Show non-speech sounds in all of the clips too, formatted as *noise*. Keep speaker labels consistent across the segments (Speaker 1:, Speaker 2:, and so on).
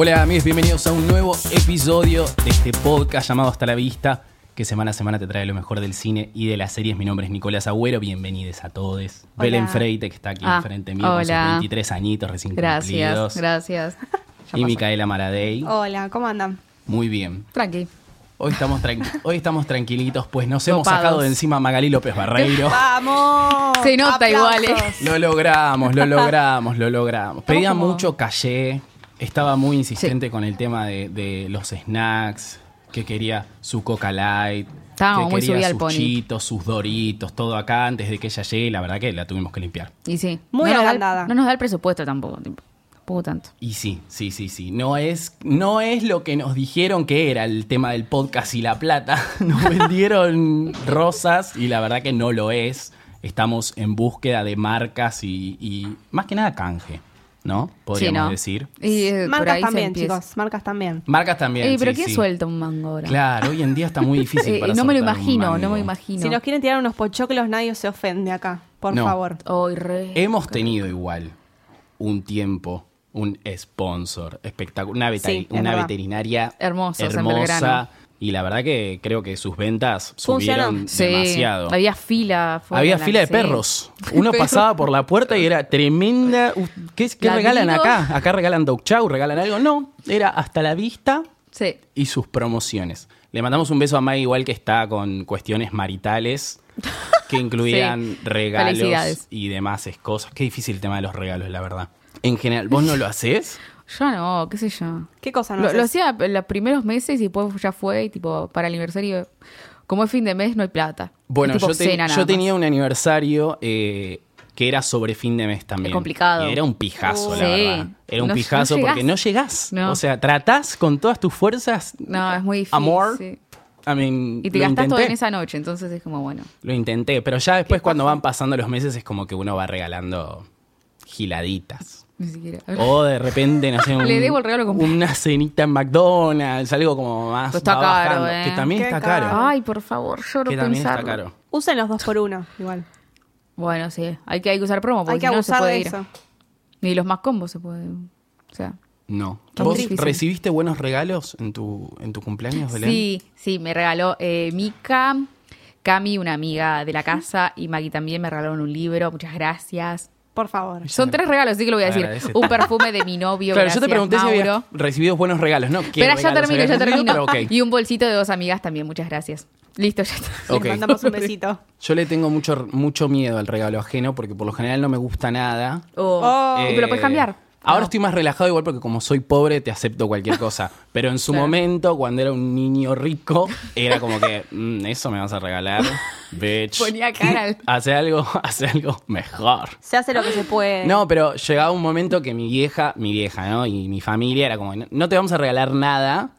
Speaker 1: Hola amigos, bienvenidos a un nuevo episodio de este podcast llamado Hasta la Vista, que semana a semana te trae lo mejor del cine y de las series. Mi nombre es Nicolás Agüero, bienvenidos a todos. Belén Freite, que está aquí
Speaker 2: Ah,
Speaker 1: enfrente mío con sus
Speaker 2: hola.
Speaker 1: 23 añitos recién
Speaker 2: Gracias,
Speaker 1: cumplidos.
Speaker 2: gracias. *laughs* Ya
Speaker 1: Y. Micaela Maradei.
Speaker 3: Hola, ¿cómo andan?
Speaker 1: Muy bien.
Speaker 2: Tranqui.
Speaker 1: Hoy estamos, tranqui- hoy estamos tranquilitos, pues nos hemos
Speaker 2: Copados.
Speaker 1: sacado de encima a Magalí López Barreiro. *laughs*
Speaker 3: ¡Vamos!
Speaker 2: Se nota igual, ¿eh?
Speaker 1: Lo logramos, lo *laughs* logramos, lo logramos. Pedía
Speaker 3: como-
Speaker 1: mucho calle, estaba muy insistente con el tema de, de los snacks, que quería su Coca Light,
Speaker 2: Estábamos
Speaker 1: que
Speaker 2: muy
Speaker 1: quería sus
Speaker 2: pony.
Speaker 1: chitos, sus doritos, todo acá antes de que ella llegue, y la verdad que la tuvimos que limpiar.
Speaker 2: Y sí.
Speaker 3: Muy
Speaker 2: no nos, da no nos da el presupuesto tampoco. Tampoco tanto.
Speaker 1: Y sí, sí, sí, sí. No es, no es lo que nos dijeron que era el tema del podcast y la plata. *laughs* Nos vendieron rosas y la verdad que no lo es. Estamos en búsqueda de marcas y, y más que nada canje, ¿no? Podríamos
Speaker 2: Sí, ¿no?
Speaker 1: decir.
Speaker 2: Y eh,
Speaker 3: Marcas también, chicos, marcas también.
Speaker 1: Marcas también.
Speaker 2: Ey, pero
Speaker 1: sí,
Speaker 2: ¿quién
Speaker 1: sí.
Speaker 2: suelta un mango ahora?
Speaker 1: Claro, hoy en día está muy difícil *laughs*
Speaker 2: Eh,
Speaker 1: para
Speaker 2: no me lo imagino, no me imagino.
Speaker 3: Si nos quieren tirar unos pochoclos, nadie se ofende acá, por
Speaker 1: No.
Speaker 3: favor.
Speaker 2: Re.
Speaker 1: Hemos tenido igual un tiempo, un sponsor espectacular, una,
Speaker 3: es
Speaker 1: una veterinaria
Speaker 2: Hermosos en
Speaker 1: hermosa. Y la verdad que creo que sus ventas subieron
Speaker 2: Sí,
Speaker 1: demasiado.
Speaker 2: Había fila. fuera,
Speaker 1: Había fila de perros. *laughs* Uno
Speaker 2: Pero-
Speaker 1: pasaba por la puerta y era tremenda. ¿Qué, qué
Speaker 2: ¿La
Speaker 1: regalan acá? ¿Acá regalan dog chow? ¿Regalan algo? No, era hasta la vista
Speaker 2: Sí.
Speaker 1: y sus promociones. Le mandamos un beso a Mai igual que está con cuestiones maritales que *laughs* incluían
Speaker 2: Sí.
Speaker 1: regalos y demás cosas. Qué difícil el tema de los regalos, la verdad. En general, ¿vos no lo haces?
Speaker 2: Yo no, qué sé yo.
Speaker 3: ¿Qué cosa no
Speaker 2: Lo, hacía en los primeros meses y después ya fue, y tipo, para el aniversario, como es fin de mes, no hay plata.
Speaker 1: Bueno, yo, te- yo tenía un aniversario eh, que era sobre fin de mes también.
Speaker 2: Es complicado.
Speaker 1: Y era un pijazo, la
Speaker 2: Sí.
Speaker 1: verdad. Era un
Speaker 2: No-
Speaker 1: pijazo
Speaker 2: no
Speaker 1: porque no llegás.
Speaker 2: No.
Speaker 1: O sea, tratás con todas tus fuerzas.
Speaker 2: No, es muy difícil.
Speaker 1: Amor.
Speaker 2: sí.
Speaker 1: I mean,
Speaker 2: Y te
Speaker 1: lo
Speaker 2: gastás todo en esa noche, entonces es como, bueno.
Speaker 1: Lo intenté, pero ya después cuando van pasando los meses es como que uno va regalando giladitas.
Speaker 2: Ni siquiera.
Speaker 1: O de repente, no sé, *laughs* un-
Speaker 2: Le debo el regalo completo.
Speaker 1: una cenita en McDonald's, algo como más.
Speaker 2: Pero está
Speaker 1: va
Speaker 2: caro,
Speaker 1: bajando,
Speaker 2: ¿eh?
Speaker 1: Que también
Speaker 3: Qué
Speaker 1: está
Speaker 3: caro.
Speaker 1: caro.
Speaker 2: Ay, por favor, lloro
Speaker 1: que también
Speaker 2: pensarlo.
Speaker 1: está caro.
Speaker 3: Usen los dos por uno, igual.
Speaker 2: Bueno, sí, hay que, hay que usar promo, porque
Speaker 3: Hay que
Speaker 2: si no, no se
Speaker 3: abusar
Speaker 2: puede
Speaker 3: de
Speaker 2: ir.
Speaker 3: eso.
Speaker 2: Ni los más combos se pueden. O sea.
Speaker 1: No.
Speaker 2: Está
Speaker 1: ¿Vos
Speaker 2: difícil.
Speaker 1: recibiste buenos regalos en tu, en tu cumpleaños, Belén?
Speaker 2: Sí, sí, me regaló eh, Mika, Cami, una amiga de la casa, y Maggie también me regalaron un libro. Muchas gracias.
Speaker 3: Por favor.
Speaker 2: Son tres regalos, sí que lo voy a decir.
Speaker 1: Agradece
Speaker 2: Un perfume de mi novio. *laughs*
Speaker 1: Claro, yo te pregunté si
Speaker 2: Mauro.
Speaker 1: habías recibido buenos regalos, ¿no? ¿Qué
Speaker 2: Pero ya termino, ya termino.
Speaker 1: Pero.
Speaker 2: Y un bolsito de dos amigas también, muchas gracias. Listo, ya está.
Speaker 3: Mandamos un besito.
Speaker 1: Yo le tengo mucho, mucho miedo al regalo ajeno porque por lo general no me gusta nada.
Speaker 2: Oh.
Speaker 3: Oh.
Speaker 2: ¿Y pero lo puedes cambiar?
Speaker 1: Ahora
Speaker 2: No.
Speaker 1: estoy más relajado igual porque como soy pobre te acepto cualquier *laughs* cosa. Pero en su
Speaker 2: Claro.
Speaker 1: momento, cuando era un niño rico, era como que, "Mm, eso me vas a regalar, *laughs* bitch.
Speaker 2: Ponía cara al- *laughs*
Speaker 1: Hace algo, hace algo mejor.
Speaker 3: Se hace lo que se puede.
Speaker 1: No, pero llegaba un momento que mi vieja, mi vieja, ¿no? Y mi familia era como, no, te vamos a regalar nada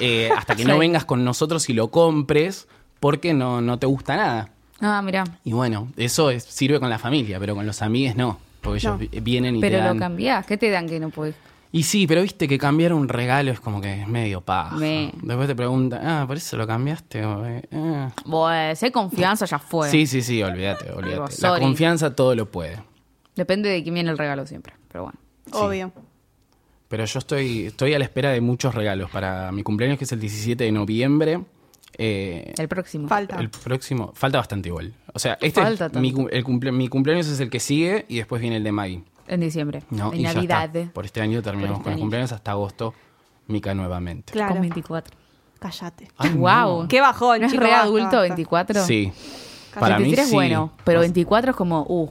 Speaker 1: eh, hasta que no vengas con nosotros y lo compres porque no, no te gusta nada.
Speaker 2: Ah, mira.
Speaker 1: Y bueno, eso es- sirve con la familia, pero con los amigos no. Porque ellos
Speaker 3: No.
Speaker 1: vienen y
Speaker 2: Pero
Speaker 1: te dan...
Speaker 2: lo cambiás. ¿Qué te dan que no puedes?
Speaker 1: Y sí, pero viste que cambiar un regalo es como que es medio paja.
Speaker 2: Me-
Speaker 1: Después te preguntan, ah, ¿por eso lo cambiaste? Eh, ah.
Speaker 2: Bueno, si hay confianza, ya fue.
Speaker 1: Sí, sí, sí, olvídate, olvídate. La confianza todo lo puede.
Speaker 2: Depende de quién viene el regalo siempre. Pero bueno.
Speaker 3: Obvio.
Speaker 1: Pero yo estoy, estoy a la espera de muchos regalos para mi cumpleaños, que es el 17 de noviembre. Eh,
Speaker 2: El próximo.
Speaker 3: Falta.
Speaker 1: el próximo, falta bastante igual. O sea, este
Speaker 2: Falta
Speaker 1: mi, el cumple- mi cumpleaños es el que sigue y después viene el de Maggie.
Speaker 2: En diciembre.
Speaker 1: ¿no?
Speaker 2: en
Speaker 1: y ya
Speaker 2: Navidad.
Speaker 1: está. Por este año terminamos
Speaker 2: este
Speaker 1: con los
Speaker 2: año.
Speaker 1: cumpleaños hasta agosto, Mica nuevamente.
Speaker 3: Claro.
Speaker 2: Con 24.
Speaker 3: Cállate.
Speaker 1: Ay,
Speaker 2: wow.
Speaker 1: no.
Speaker 3: Qué bajón,
Speaker 2: ¿No es re adulto
Speaker 3: basta.
Speaker 2: 24?
Speaker 1: Sí. Para mí
Speaker 2: 23 es
Speaker 1: sí.
Speaker 2: bueno, pero 24 es como, uh,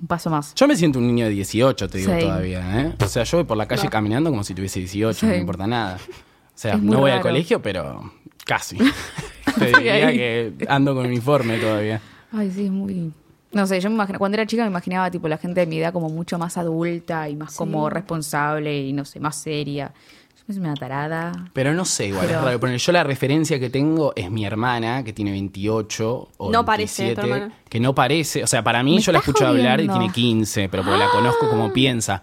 Speaker 2: un paso más.
Speaker 1: Yo me siento un niño de 18, te digo
Speaker 2: Sí.
Speaker 1: todavía, ¿eh? O sea, yo voy por la calle caminando como si tuviese 18, no me importa nada. O sea, no voy al colegio, pero casi. *laughs* te diría
Speaker 2: ahí.
Speaker 1: que ando con uniforme todavía.
Speaker 2: Ay, sí, es muy... No sé, yo me imagino, cuando era chica me imaginaba tipo la gente de mi edad como mucho más adulta y más como responsable y no sé, más seria. Yo me soy una tarada.
Speaker 1: Pero no sé, igual,
Speaker 2: Pero-
Speaker 1: es raro. Yo la referencia que tengo es mi hermana, que tiene 28 o
Speaker 3: No parece,
Speaker 1: 27,
Speaker 3: tu hermana.
Speaker 1: que no parece. O sea, para mí yo la escucho hablar y
Speaker 2: jodiendo.
Speaker 1: tiene 15, pero porque la conozco como piensa.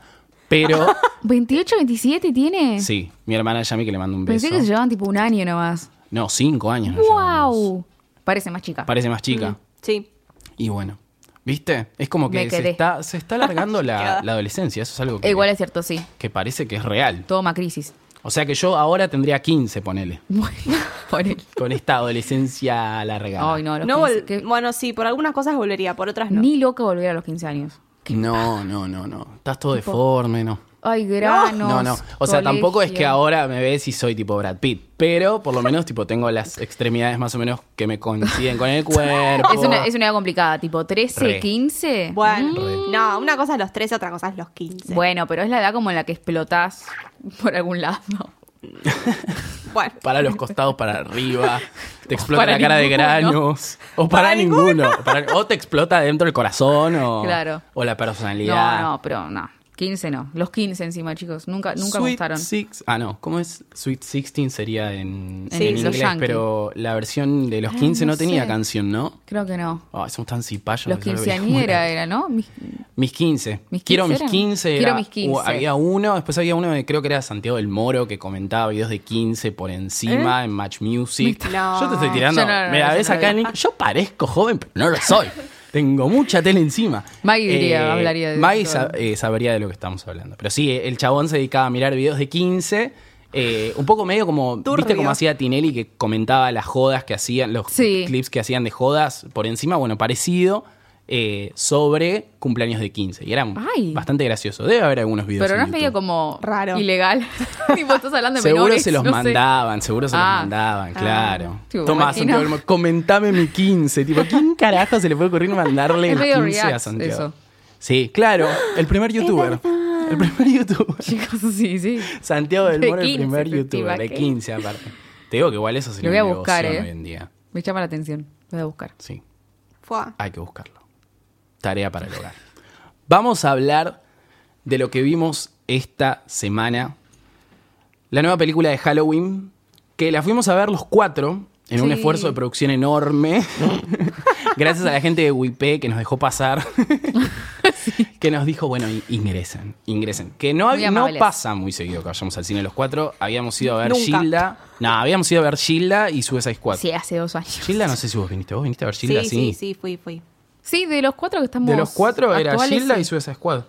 Speaker 1: Pero, *laughs*
Speaker 2: 28, 27 tiene.
Speaker 1: sí, mi hermana Yami que le mando un beso.
Speaker 2: Pensé que se llevaban tipo un año nomás.
Speaker 1: No, 5 años. nos llevamos.
Speaker 2: ¡Wow! Parece más chica.
Speaker 1: Parece más chica.
Speaker 3: Sí.
Speaker 1: Y bueno, ¿viste? Es como que se
Speaker 2: quedé.
Speaker 1: está, se está alargando *laughs* la, la adolescencia. Eso es algo que,
Speaker 2: Igual es cierto, sí.
Speaker 1: que parece que es real.
Speaker 2: Toma crisis.
Speaker 1: O sea que yo ahora tendría 15, ponele.
Speaker 2: Bueno, *laughs* por él.
Speaker 1: Con esta adolescencia alargada.
Speaker 2: Ay, no, los
Speaker 3: No
Speaker 2: 15,
Speaker 3: vol-
Speaker 2: que-
Speaker 3: Bueno, sí, por algunas cosas volvería, por otras no.
Speaker 2: Ni loca volver a los 15 años.
Speaker 1: No, no, no, no. Estás todo deforme, no.
Speaker 2: Ay, granos.
Speaker 1: No, no. O sea, tampoco es que ahora me ves y soy tipo Brad Pitt. Pero por lo menos, tipo, tengo las extremidades más o menos que me coinciden con el *laughs* cuerpo.
Speaker 2: Es una, es una edad complicada, tipo 13,
Speaker 1: Re.
Speaker 2: 15.
Speaker 3: Bueno, no, una cosa es los 13, otra cosa es los 15.
Speaker 2: Bueno, pero es la edad como en la que explotás por algún lado.
Speaker 3: Bueno,
Speaker 1: Para los costados, para arriba. *laughs* Te explota la cara de granos. O para,
Speaker 3: Para
Speaker 1: ninguno. O te explota dentro del corazón o,
Speaker 2: Claro.
Speaker 1: o la personalidad.
Speaker 2: No, no, pero no. 15 no. Los 15 encima, chicos. Nunca, nunca
Speaker 1: Sweet
Speaker 2: gustaron.
Speaker 1: Six- ah, no. ¿Cómo es? Sweet 16 sería en,
Speaker 2: Sí,
Speaker 1: en inglés,
Speaker 2: Yankee.
Speaker 1: pero la versión de los
Speaker 2: Ah,
Speaker 1: 15 no,
Speaker 2: no
Speaker 1: tenía canción, ¿no?
Speaker 2: Creo que no.
Speaker 1: Ay, somos tan cipayos.
Speaker 2: Los
Speaker 1: que ya lo veía
Speaker 2: quinceañera
Speaker 1: muy-
Speaker 2: era, ¿no? Mis-
Speaker 1: Mis 15.
Speaker 2: ¿Mis
Speaker 1: Quiero
Speaker 2: 15
Speaker 1: mis
Speaker 2: eran?
Speaker 1: 15.
Speaker 2: Quiero
Speaker 1: era-
Speaker 2: mis 15.
Speaker 1: hubo- había uno, después había uno de creo que era Santiago del Moro que comentaba videos de 15 por encima en Match Music.
Speaker 3: No.
Speaker 1: Yo te estoy tirando.
Speaker 2: No,
Speaker 1: Mira, ves acá. Nick, yo parezco joven, pero no lo soy. Tengo mucha tele encima.
Speaker 2: Maggie diría, hablaría de
Speaker 1: Maggie
Speaker 2: eso.
Speaker 1: sa- eh, sabría de lo que estamos hablando. Pero sí, el chabón se dedicaba a mirar videos de 15. eh, un poco medio como, ¿viste como hacía Tinelli que comentaba las jodas que hacían, los
Speaker 2: Sí.
Speaker 1: clips que hacían de jodas por encima? Bueno, parecido eh, sobre cumpleaños de 15. Y era
Speaker 2: Ay.
Speaker 1: bastante gracioso. Debe haber algunos videos
Speaker 2: Pero no es medio como
Speaker 3: Raro.
Speaker 2: ilegal. *laughs* tipo, estás hablando de
Speaker 1: Seguro
Speaker 2: menores,
Speaker 1: se los
Speaker 2: no sé.
Speaker 1: mandaban, seguro se los
Speaker 2: Ah.
Speaker 1: mandaban, claro.
Speaker 2: Tipo,
Speaker 1: Tomás,
Speaker 2: imagino.
Speaker 1: Santiago del Moro, comentame mi 15. Tipo, ¿quién *laughs* carajo se le puede ocurrir mandarle el
Speaker 2: medio
Speaker 1: 15 a Santiago?
Speaker 2: eso.
Speaker 1: Sí, claro, el primer youtuber. El primer youtuber. *laughs*
Speaker 2: Chicos, sí, sí.
Speaker 1: Santiago del
Speaker 2: De
Speaker 1: Moro, el
Speaker 2: 15
Speaker 1: primer youtuber, de
Speaker 2: ¿qué?
Speaker 1: 15 aparte. Te digo que igual eso sería
Speaker 2: Lo voy a buscar, ¿eh?
Speaker 1: hoy en día.
Speaker 2: Me llama la atención. Lo voy a buscar.
Speaker 1: Sí,
Speaker 3: fue.
Speaker 1: hay que buscarlo. Tarea para el hogar. Vamos a hablar de lo que vimos esta semana. La nueva película de Halloween, que la fuimos a ver los cuatro en un
Speaker 2: Sí.
Speaker 1: esfuerzo de producción enorme. *laughs* Gracias a la gente de WIP que nos dejó pasar. *laughs* Que nos dijo, bueno, in- ingresen, ingresen. Que no, no pasa muy seguido que vayamos al cine los cuatro. Habíamos ido a ver
Speaker 3: Nunca.
Speaker 1: Gilda. No, habíamos ido a ver Gilda y Suicide Squad.
Speaker 2: Sí, hace dos años.
Speaker 1: Gilda, no sé si vos viniste. ¿Vos viniste a ver
Speaker 3: Sí,
Speaker 1: Gilda?
Speaker 3: sí, sí, fui, fui.
Speaker 2: Sí, de los cuatro que estamos.
Speaker 1: De los cuatro era Gilda
Speaker 2: sí.
Speaker 1: y Suicide Squad.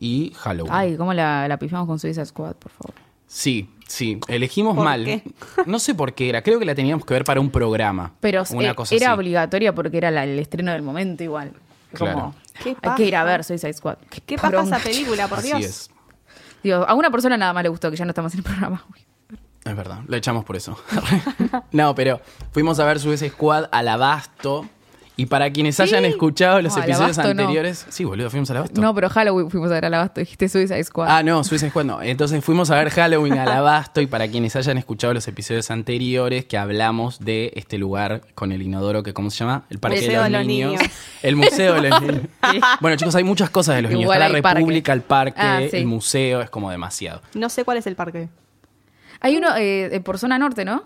Speaker 1: Y Halloween.
Speaker 2: Ay, ¿cómo la, la pifamos con Suicide Squad, por favor?
Speaker 1: Sí, sí. Elegimos
Speaker 3: ¿Por
Speaker 1: mal.
Speaker 3: qué?
Speaker 1: No sé por qué era. Creo que la teníamos que ver para un programa.
Speaker 2: Pero
Speaker 1: una
Speaker 2: eh,
Speaker 1: cosa
Speaker 2: era
Speaker 1: así.
Speaker 2: obligatoria porque era la- el estreno del momento igual. Como,
Speaker 1: Claro.
Speaker 3: ¿Qué
Speaker 2: hay que ir a ver Suicide Squad.
Speaker 3: ¿Qué pasa esa película, por
Speaker 1: Así
Speaker 3: Dios?
Speaker 1: es.
Speaker 2: Digo, a una persona nada más le gustó que ya no estamos en el programa. Uy.
Speaker 1: Es verdad, lo echamos por eso. *laughs* no, pero fuimos a ver Suicide Squad al Abasto. Y para quienes hayan escuchado los
Speaker 2: No,
Speaker 1: episodios
Speaker 2: Abasto no.
Speaker 1: anteriores. Sí, boludo, fuimos al Abasto.
Speaker 2: No, pero Halloween fuimos a ver al abasto. Dijiste Suicide Squad.
Speaker 1: Ah, no, Suicide Squad no. Entonces fuimos a ver Halloween al Abasto y para quienes hayan escuchado los episodios anteriores que hablamos de este lugar con el inodoro que, ¿cómo se llama? El Parque
Speaker 3: Museo
Speaker 1: de los,
Speaker 3: de los
Speaker 1: niños.
Speaker 3: Niños.
Speaker 1: El Museo de los Niños. *laughs* Bueno, chicos, hay muchas cosas de los niños. Está la
Speaker 2: parque.
Speaker 1: República, el parque,
Speaker 2: Ah, sí.
Speaker 1: el museo, es como demasiado.
Speaker 3: No sé cuál es el parque.
Speaker 2: Hay uno eh, por zona norte, ¿no?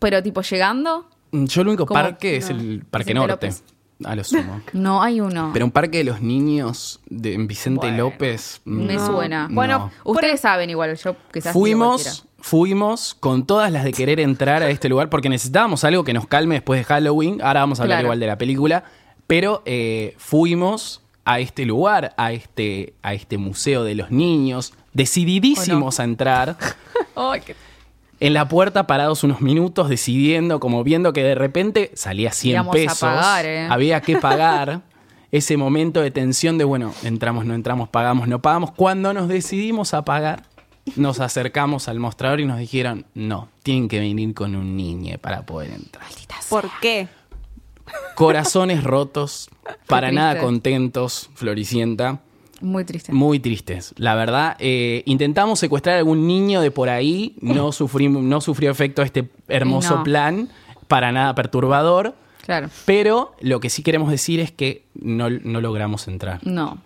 Speaker 2: Pero tipo llegando.
Speaker 1: Mm, Yo el único
Speaker 2: ¿Cómo?
Speaker 1: parque es el Parque
Speaker 2: Vicente
Speaker 1: Norte.
Speaker 2: López.
Speaker 1: A lo sumo. *laughs*
Speaker 2: No, hay uno.
Speaker 1: Pero un parque de los niños de en Vicente
Speaker 2: Bueno,
Speaker 1: López. mm,
Speaker 2: me suena.
Speaker 1: no.
Speaker 3: Bueno,
Speaker 2: Ustedes saben igual, yo quizás digo
Speaker 1: Fuimos,
Speaker 2: cualquiera.
Speaker 1: fuimos con todas las de querer entrar a este lugar porque necesitábamos algo que nos calme después de Halloween. Ahora vamos a hablar
Speaker 2: Claro.
Speaker 1: igual de la película. Pero eh, fuimos a este lugar, a este, a este museo de los niños, decididísimos a entrar. *laughs*
Speaker 2: Ay, qué-
Speaker 1: En la puerta parados unos minutos decidiendo, como viendo que de repente salía 100
Speaker 2: Íbamos a
Speaker 1: pesos.
Speaker 2: pagar, ¿eh?
Speaker 1: Había que pagar. *laughs* Ese momento de tensión de, bueno, entramos, no entramos, pagamos, no pagamos. Cuando nos decidimos a pagar, nos acercamos al mostrador y nos dijeron, no, tienen que venir con un niño para poder entrar.
Speaker 3: ¿Por qué?
Speaker 1: Corazones rotos, *laughs* para nada contentos, Floricienta.
Speaker 2: Muy triste.
Speaker 1: Muy tristes, la verdad. Eh, intentamos secuestrar a algún niño de por ahí, no, *laughs* sufrimos, no sufrió efecto este hermoso
Speaker 2: No.
Speaker 1: plan, para nada perturbador,
Speaker 2: Claro.
Speaker 1: pero lo que sí queremos decir es que no, no logramos entrar.
Speaker 2: No.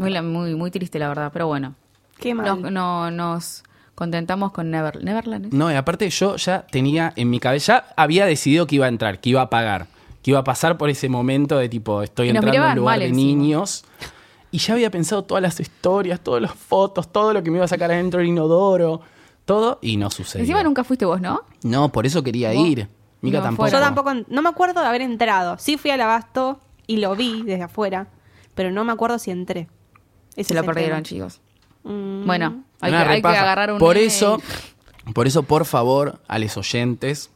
Speaker 2: Muy, muy, muy triste, la verdad. Pero bueno.
Speaker 3: Qué mal.
Speaker 2: Nos, no, nos contentamos con Never, Neverland.
Speaker 1: No, y aparte yo ya tenía en mi cabeza, ya había decidido que iba a entrar, que iba a pagar, que iba a pasar por ese momento de tipo, estoy entrando a un lugar
Speaker 2: mal
Speaker 1: de
Speaker 2: encima.
Speaker 1: niños. Y ya había pensado todas las historias, todas las fotos, todo lo que me iba a sacar adentro del inodoro, todo, y no sucedió.
Speaker 2: Encima nunca fuiste vos, ¿no?
Speaker 1: No, por eso quería
Speaker 2: Vos-
Speaker 1: ir. Mica
Speaker 2: no
Speaker 1: tampoco.
Speaker 3: Yo tampoco, no me acuerdo de haber entrado. Sí fui al abasto y lo vi desde afuera, pero no me acuerdo si entré. Ese
Speaker 2: Se lo
Speaker 3: es el
Speaker 2: perdieron, chicos.
Speaker 3: Mm.
Speaker 2: Bueno, hay, que, hay agarrar un
Speaker 1: Por eso, Por eso, por favor, a los oyentes,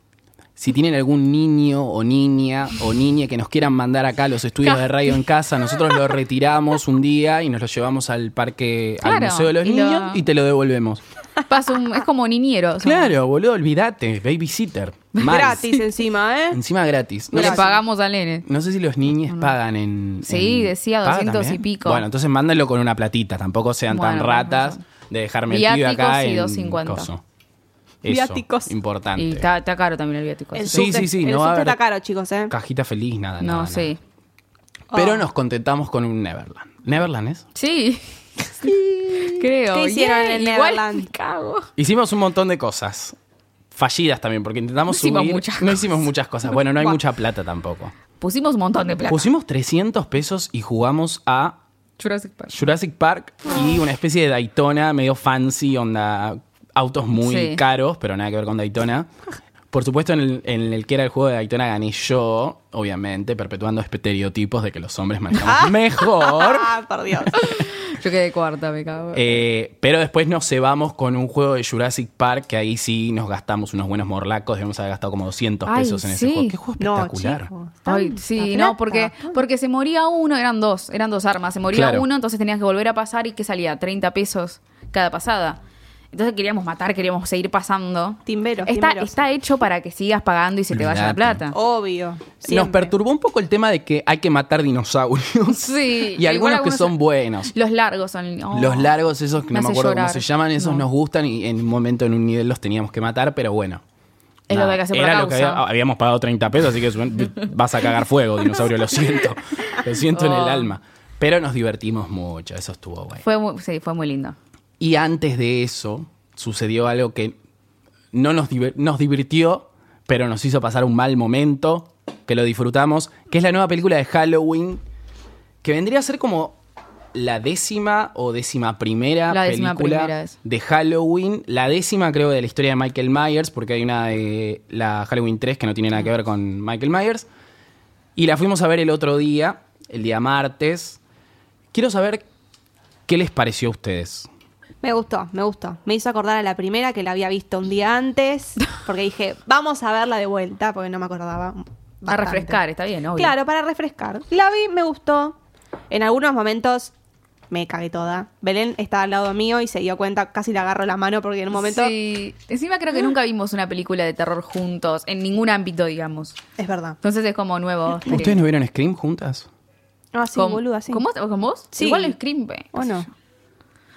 Speaker 1: si tienen algún niño o niña o niña que nos quieran mandar acá a los estudios de radio en casa, nosotros lo retiramos un día y nos lo llevamos al parque, al Museo de los
Speaker 2: y lo-
Speaker 1: Niños y te lo devolvemos.
Speaker 2: Pasa un- es como niñero.
Speaker 1: Claro, boludo, olvídate, babysitter. *laughs* Mal.
Speaker 3: Gratis encima, ¿eh?
Speaker 1: Encima gratis. No
Speaker 2: Le
Speaker 1: sé,
Speaker 2: pagamos al nene.
Speaker 1: no sé si los niños pagan en.
Speaker 2: Sí,
Speaker 1: en-
Speaker 2: decía
Speaker 1: ¿paga
Speaker 2: 200 y pico.
Speaker 1: Bueno, entonces mándenlo con una platita. Tampoco sean tan ratas de dejarme el pibe acá
Speaker 2: y
Speaker 1: en
Speaker 2: 250.
Speaker 1: coso. Eso,
Speaker 3: Viáticos.
Speaker 1: importante.
Speaker 2: Y está, está caro también el viático.
Speaker 3: El
Speaker 1: Sí,
Speaker 3: subte-
Speaker 1: sí, sí,
Speaker 3: El
Speaker 1: no va a haber-
Speaker 3: está caro, chicos, ¿eh?
Speaker 1: Cajita feliz, nada,
Speaker 2: No,
Speaker 1: nada,
Speaker 2: sí.
Speaker 1: nada. Pero
Speaker 3: Oh.
Speaker 1: nos contentamos con un Neverland. ¿Neverland es?
Speaker 2: Sí. *laughs* Creo.
Speaker 3: ¿Qué hicieron
Speaker 2: Yeah,
Speaker 3: en Neverland?
Speaker 2: cago.
Speaker 1: Hicimos un montón de cosas. Fallidas también, porque intentamos
Speaker 2: No hicimos
Speaker 1: subir.
Speaker 2: muchas
Speaker 1: no hicimos muchas cosas. Bueno, no hay mucha plata tampoco.
Speaker 2: Pusimos un montón de plata.
Speaker 1: Pusimos 300 pesos y jugamos a
Speaker 2: Jurassic Park.
Speaker 1: Jurassic Park y una especie de Daytona medio fancy, onda autos muy
Speaker 2: Sí.
Speaker 1: caros, pero nada que ver con Daytona. Por supuesto, en el, en el que era el juego de Daytona gané yo, obviamente, perpetuando estereotipos de que los hombres manejamos mejor. *laughs*
Speaker 3: Ah, por Dios.
Speaker 2: Yo quedé cuarta, me cago.
Speaker 1: Eh, pero después nos cebamos con un juego de Jurassic Park que ahí sí nos gastamos unos buenos morlacos. Debemos haber gastado como 200
Speaker 2: Ay,
Speaker 1: pesos en ese juego. Qué juego espectacular.
Speaker 2: Ay, sí, no, porque, porque se moría uno, eran dos, eran dos armas. Se moría
Speaker 1: Claro.
Speaker 2: uno, entonces tenías que volver a pasar y que salía 30 pesos cada pasada. Entonces queríamos matar, queríamos seguir pasando.
Speaker 3: Timberos,
Speaker 2: Está, está hecho para que sigas pagando y se te vaya la plata.
Speaker 3: Obvio.
Speaker 1: Nos perturbó un poco el tema de que hay que matar dinosaurios. *laughs*
Speaker 2: Sí.
Speaker 1: y algunos que son buenos.
Speaker 2: Los largos son. oh.
Speaker 1: Los largos, esos que no me
Speaker 2: hace
Speaker 1: acuerdo cómo se llaman, esos
Speaker 2: No.
Speaker 1: nos gustan y en un momento, en un nivel, los teníamos que matar, pero bueno.
Speaker 2: Es lo que hay que hacer por
Speaker 1: Era
Speaker 2: la
Speaker 1: lo que
Speaker 2: causa.
Speaker 1: había- habíamos pagado 30 pesos, así que *laughs* vas a cagar fuego, dinosaurio, lo siento. Lo siento en el
Speaker 2: Oh.
Speaker 1: alma. Pero nos divertimos mucho, eso estuvo guay.
Speaker 2: Fue muy, sí, fue muy lindo.
Speaker 1: Y antes de eso, sucedió algo que no nos, nos divirtió, pero nos hizo pasar un mal momento, que lo disfrutamos, que es la nueva película de Halloween, que vendría a ser como la décima o décima primera
Speaker 2: La décima
Speaker 1: película
Speaker 2: primera
Speaker 1: de Halloween. La décima creo de la historia de Michael Myers, porque hay una de la Halloween 3 que no tiene nada que ver con Michael Myers. Y la fuimos a ver el otro día, el día martes. Quiero saber qué les pareció a ustedes.
Speaker 3: Me gustó, me gustó. Me hizo acordar a la primera que la había visto un día antes, porque dije, *laughs* vamos a verla de vuelta, porque no me acordaba.
Speaker 2: A
Speaker 3: bastante.
Speaker 2: refrescar, está bien, obvio.
Speaker 3: Claro, para refrescar. La vi, me gustó. En algunos momentos me cagué toda. Belén estaba al lado mío y se dio cuenta, casi le agarro la mano porque en un momento...
Speaker 2: Sí. Encima creo que nunca vimos una película de terror juntos, en ningún ámbito, digamos.
Speaker 3: Es verdad.
Speaker 2: Entonces es como nuevo.
Speaker 1: ¿Ustedes no vieron Scream juntas?
Speaker 3: Ah, sí,
Speaker 2: ¿Con,
Speaker 3: boluda, sí.
Speaker 2: ¿Con vos? ¿Con vos?
Speaker 3: Sí.
Speaker 2: Igual Scream, ve,
Speaker 3: ¿O no?
Speaker 2: yo.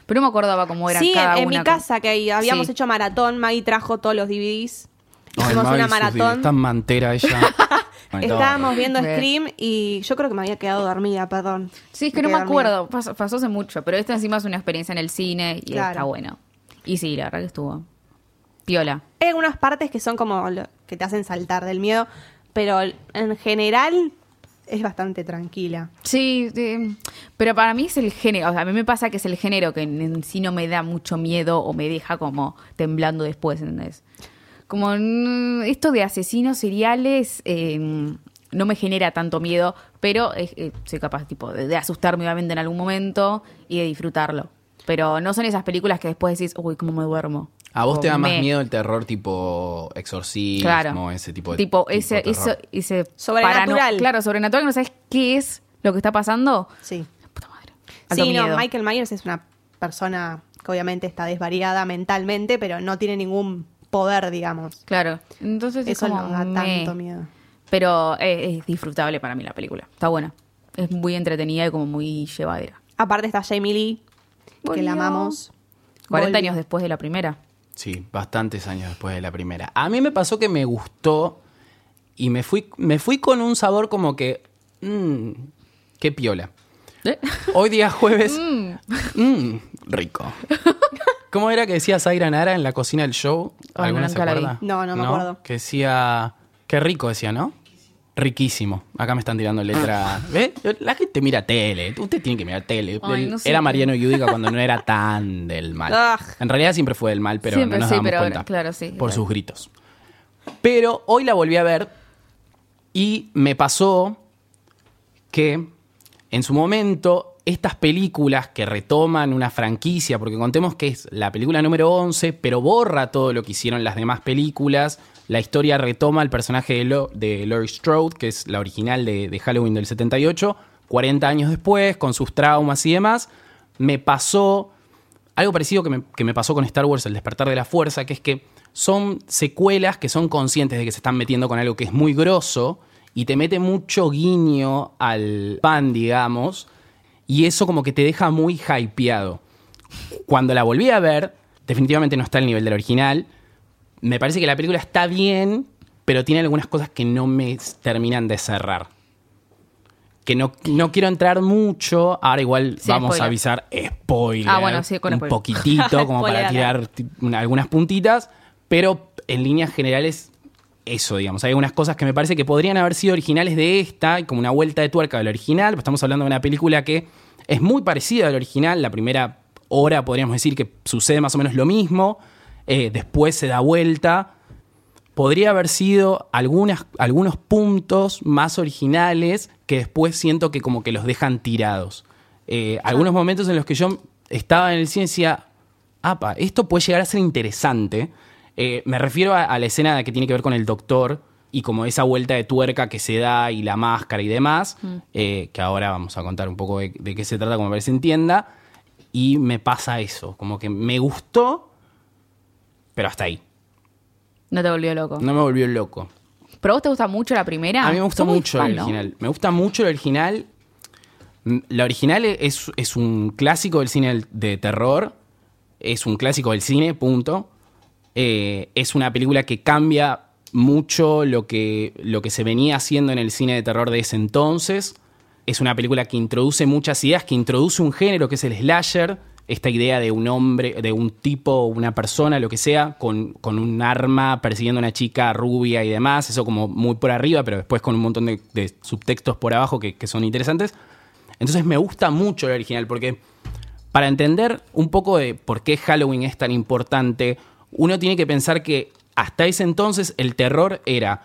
Speaker 2: Pero no me acordaba cómo eran
Speaker 3: Sí,
Speaker 2: cada
Speaker 3: en, en
Speaker 2: una
Speaker 3: mi
Speaker 2: con-
Speaker 3: casa que habíamos
Speaker 2: Sí.
Speaker 3: hecho maratón, Maggie trajo todos los DVDs.
Speaker 1: Ay,
Speaker 3: Hicimos una maratón.
Speaker 1: tan mantera ella. *laughs*
Speaker 3: Estábamos
Speaker 1: no.
Speaker 3: viendo. Scream y yo creo que me había quedado dormida, perdón.
Speaker 2: Sí, es que no me
Speaker 3: quedé dormida.
Speaker 2: acuerdo. Pasó, pasó hace mucho. Pero esta encima es una experiencia en el cine y
Speaker 3: Claro.
Speaker 2: está bueno. Y sí, la verdad que estuvo. Piola.
Speaker 3: Hay algunas partes que son como lo- que te hacen saltar del miedo, pero en general es bastante tranquila.
Speaker 2: Sí, sí, pero para mí es el género, o sea, a mí me pasa que es el género que en, sí no me da mucho miedo o me deja como temblando después, ¿entendés? Como mm, esto de asesinos seriales eh, no me genera tanto miedo, pero eh, eh, soy capaz tipo de, de asustarme obviamente en algún momento y de disfrutarlo. Pero no son esas películas que después decís, uy, cómo me duermo.
Speaker 1: A vos te da más
Speaker 2: me-
Speaker 1: miedo el terror tipo exorcismo,
Speaker 2: Claro.
Speaker 1: ese tipo de
Speaker 2: tipo,
Speaker 1: tipo
Speaker 2: ese,
Speaker 1: de terror.
Speaker 2: eso, ese
Speaker 3: Sobrenatural.
Speaker 2: parano- claro, sobrenatural, que no sabes qué es lo que está pasando.
Speaker 3: Sí.
Speaker 2: Puta madre. Alto
Speaker 3: Sí, no. Michael Myers es una persona que obviamente está desvariada mentalmente, pero no tiene ningún poder, digamos.
Speaker 2: Claro. Entonces es
Speaker 3: Eso
Speaker 2: como
Speaker 3: no da tanto miedo.
Speaker 2: Pero es, es disfrutable para mí la película. Está buena. Es muy entretenida y como muy llevadera.
Speaker 3: Aparte está Jamie Lee, que la amamos.
Speaker 2: 40
Speaker 3: Volvió.
Speaker 2: años después de la primera.
Speaker 1: Sí, bastantes años después de la primera. A mí me pasó que me gustó y me fui, me fui con un sabor como que... Mmm, qué piola. Hoy día jueves... Mmm, *laughs* rico. *laughs* ¿Cómo era que decía Zaira Nara en la cocina del show? ¿Alguna
Speaker 2: nunca
Speaker 1: se
Speaker 2: la vi.
Speaker 1: acuerda?
Speaker 3: No, no me acuerdo.
Speaker 1: Que decía... Qué rico decía, ¿no? Riquísimo. Acá me están tirando letra. ¿Ves? La gente mira tele. Usted tiene que mirar tele.
Speaker 2: Ay,
Speaker 1: El-
Speaker 2: no sé.
Speaker 1: Era Mariano Yudica cuando no era tan del mal.
Speaker 3: Ugh.
Speaker 1: En realidad siempre fue del mal, pero
Speaker 2: Siempre,
Speaker 1: no nos
Speaker 2: sí,
Speaker 1: damos
Speaker 2: pero
Speaker 1: cuenta.
Speaker 2: claro, sí,
Speaker 1: Por
Speaker 2: claro.
Speaker 1: sus gritos. Pero hoy la volví a ver y me pasó que en su momento estas películas que retoman una franquicia, porque contemos que es la película número 11, pero borra todo lo que hicieron las demás películas. La historia retoma el personaje de, Lo- de Laurie Strode, que es la original de, Halloween del 78, 40 años después, con sus traumas y demás. Me pasó algo parecido que me, que me pasó con Star Wars, El despertar de la fuerza, que es que son secuelas que son conscientes de que se están metiendo con algo que es muy grosso y te mete mucho guiño al pan, digamos, y eso como que te deja muy hypeado. Cuando la volví a ver, definitivamente no está al nivel del original. Me parece que la película está bien, pero tiene algunas cosas que no me terminan de cerrar. Que no, no quiero entrar mucho. Ahora igual
Speaker 2: Sí,
Speaker 1: vamos
Speaker 2: spoiler.
Speaker 1: a avisar spoiler.
Speaker 2: Ah, bueno, sí, con
Speaker 1: Un
Speaker 2: spoiler.
Speaker 1: poquitito, *laughs* como para tirar ti- una- algunas puntitas. Pero en líneas generales, eso, digamos. Hay algunas cosas que me parece que podrían haber sido originales de esta, y como una vuelta de tuerca del original. Estamos hablando de una película que es muy parecida al original. La primera hora podríamos decir que sucede más o menos lo mismo. Eh, después se da vuelta podría haber sido algunas, algunos puntos más originales que después siento que como que los dejan tirados. Eh, algunos momentos en los que yo estaba en el cine y decía, apa, esto puede llegar a ser interesante. Eh, me refiero a, a la escena que tiene que ver con el doctor y como esa vuelta de tuerca que se da y la máscara y demás, eh, que ahora vamos a contar un poco de, de qué se trata, como me parece entienda. Y me pasa eso, como que me gustó, pero hasta ahí.
Speaker 2: No te volvió loco.
Speaker 1: No me volvió loco.
Speaker 2: ¿Pero a vos te gusta mucho la primera?
Speaker 1: A mí me gusta mucho el original. Me gusta mucho el original. Mm, La original es, es un clásico del cine de terror. Es un clásico del cine, punto. Eh, es una película que cambia mucho lo que, lo que se venía haciendo en el cine de terror de ese entonces. Es una película que introduce muchas ideas, que introduce un género que es el slasher, esta idea de un hombre, de un tipo, una persona, lo que sea, con, con un arma persiguiendo a una chica rubia y demás, eso como muy por arriba, pero después con un montón de, de subtextos por abajo que, que son interesantes. Entonces me gusta mucho el original, porque para entender un poco de por qué Halloween es tan importante, uno tiene que pensar que hasta ese entonces el terror era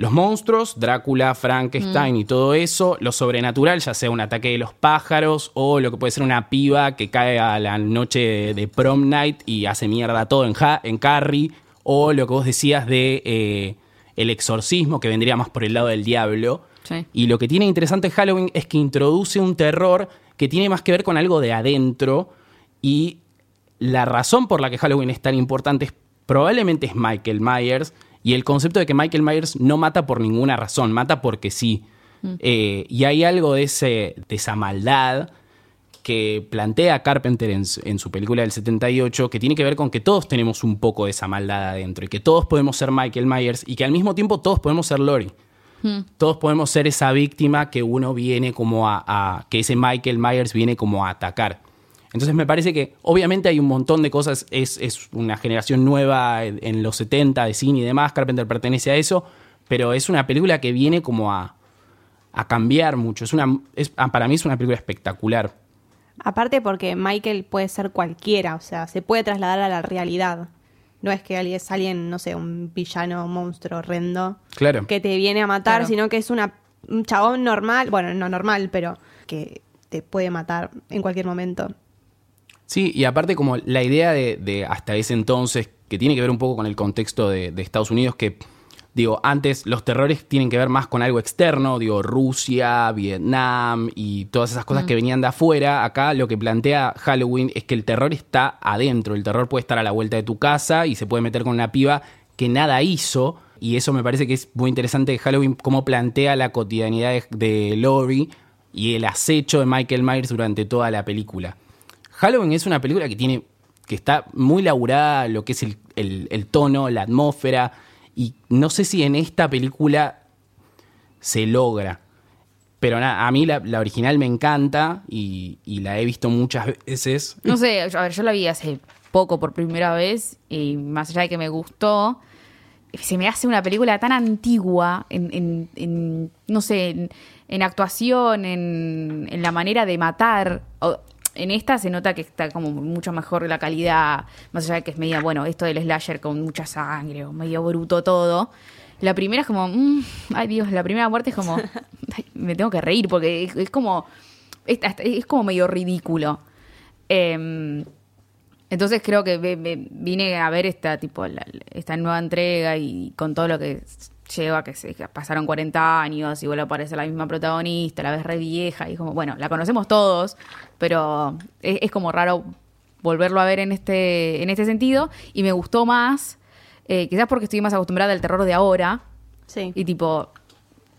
Speaker 1: los monstruos, Drácula, Frankenstein y todo eso, lo sobrenatural, ya sea un ataque de los pájaros o lo que puede ser una piba que cae a la noche de, de prom night y hace mierda todo en, Ha- en Carrie, o lo que vos decías de eh, el exorcismo, que vendría más por el lado del diablo.
Speaker 2: Sí.
Speaker 1: Y lo que tiene interesante Halloween es que introduce un terror que tiene más que ver con algo de adentro y la razón por la que Halloween es tan importante es probablemente es Michael Myers y el concepto de que Michael Myers no mata por ninguna razón, mata porque sí. Eh, y hay algo de, ese, de esa maldad que plantea Carpenter en, su- en su película del 78, que tiene que ver con que todos tenemos un poco de esa maldad adentro y que todos podemos ser Michael Myers y que al mismo tiempo todos podemos ser Lori. Todos podemos ser esa víctima que uno viene como a, a- que ese Michael Myers viene como a atacar. Entonces me parece que obviamente hay un montón de cosas, es, es una generación nueva en, en los 70 de cine y demás, Carpenter pertenece a eso, pero es una película que viene como a, a cambiar mucho. Es una, es- ah, para mí es una película espectacular.
Speaker 3: Aparte porque Michael puede ser cualquiera, o sea, se puede trasladar a la realidad. No es que alguien es alguien, no sé, un villano, un monstruo horrendo
Speaker 1: Claro.
Speaker 3: que te viene a matar,
Speaker 2: Claro.
Speaker 3: sino que es una, un chabón normal, bueno, no normal, pero que te puede matar en cualquier momento.
Speaker 1: Sí, y aparte como la idea de, de hasta ese entonces, que tiene que ver un poco con el contexto de, de Estados Unidos, que digo, antes los terrores tienen que ver más con algo externo, digo, Rusia, Vietnam y todas esas cosas que venían de afuera. Acá lo que plantea Halloween es que el terror está adentro, el terror puede estar a la vuelta de tu casa y se puede meter con una piba que nada hizo. Y eso me parece que es muy interesante de Halloween, cómo plantea la cotidianidad de, de Laurie y el acecho de Michael Myers durante toda la película. Halloween es una película que tiene. que está muy laburada lo que es el, el- tono, la atmósfera. Y no sé si en esta película se logra. Pero nada, a mí la, original me encanta y, la he visto muchas veces.
Speaker 2: No sé, a ver, yo la vi hace poco por primera vez y más allá de que me gustó, se me hace una película tan antigua en, en- en, no sé, en, actuación, en, en la manera de matar. En esta se nota que está como mucho mejor la calidad, más allá de que es media, bueno, esto del slasher con mucha sangre o medio bruto todo. La primera es como, mm, ay Dios, la primera muerte es como, *laughs* ay, me tengo que reír porque es, es como es, es como medio ridículo. Eh, entonces creo que vine a ver esta tipo la- esta nueva entrega y con todo lo que lleva que se que pasaron 40 años y vuelve a aparecer la misma protagonista, la ves re vieja y como bueno, la conocemos todos, pero es, es como raro volverlo a ver en este en este sentido y me gustó más eh, quizás porque estoy más acostumbrada al terror de ahora
Speaker 3: Sí.
Speaker 2: y tipo,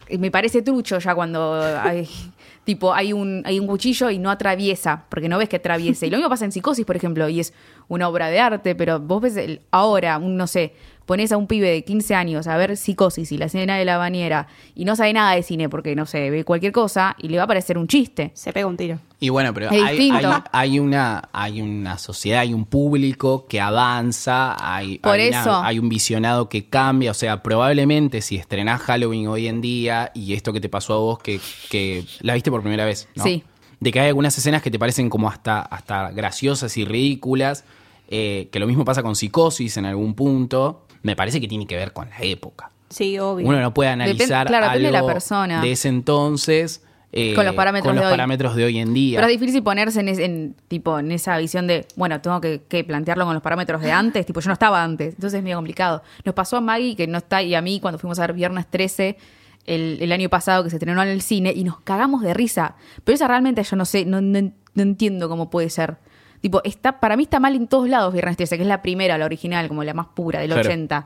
Speaker 2: eh, me parece trucho ya cuando hay, *laughs* tipo, hay un, hay un cuchillo y no atraviesa, porque no ves que atraviese. Y lo mismo pasa en Psicosis, por ejemplo, y es una obra de arte, pero vos ves el- ahora, un, no sé, pones a un pibe de 15 años a ver Psicosis y la escena de la bañera y no sabe nada de cine porque, no sé, ve cualquier cosa y le va a parecer un chiste.
Speaker 3: Se pega un tiro.
Speaker 1: Y bueno, pero hay,
Speaker 2: distinto.
Speaker 1: hay- hay una, hay una sociedad, hay un público que avanza, hay,
Speaker 2: Por
Speaker 1: hay, una-
Speaker 2: eso.
Speaker 1: hay un visionado que cambia. O sea, probablemente si estrenás Halloween hoy en día y esto que te pasó a vos, que, que la viste por primera vez, ¿no?
Speaker 2: Sí.
Speaker 1: De que hay algunas escenas que te parecen como hasta, hasta graciosas y ridículas, eh, que lo mismo pasa con psicosis en algún punto. Me parece que tiene que ver con la época.
Speaker 3: Sí, obvio.
Speaker 1: Uno no puede analizar
Speaker 2: claro, depende de la
Speaker 1: algo
Speaker 2: persona.
Speaker 1: de ese entonces eh,
Speaker 2: Con los parámetros
Speaker 1: con los
Speaker 2: de hoy.
Speaker 1: parámetros de hoy en día.
Speaker 2: Pero es difícil ponerse en, es- en, tipo, en esa visión de, bueno, tengo que, que plantearlo con los parámetros de antes. Tipo, yo no estaba antes. Entonces es medio complicado. Nos pasó a Maggie, que no está, y a mí cuando fuimos a ver Viernes 13 el, el año pasado que se estrenó en el cine y nos cagamos de risa. Pero esa realmente yo no sé, no, no, no entiendo cómo puede ser. Tipo, está, para mí está mal en todos lados Viernes 13, que es la primera, la original, como la más pura, del
Speaker 1: Claro.
Speaker 2: 80.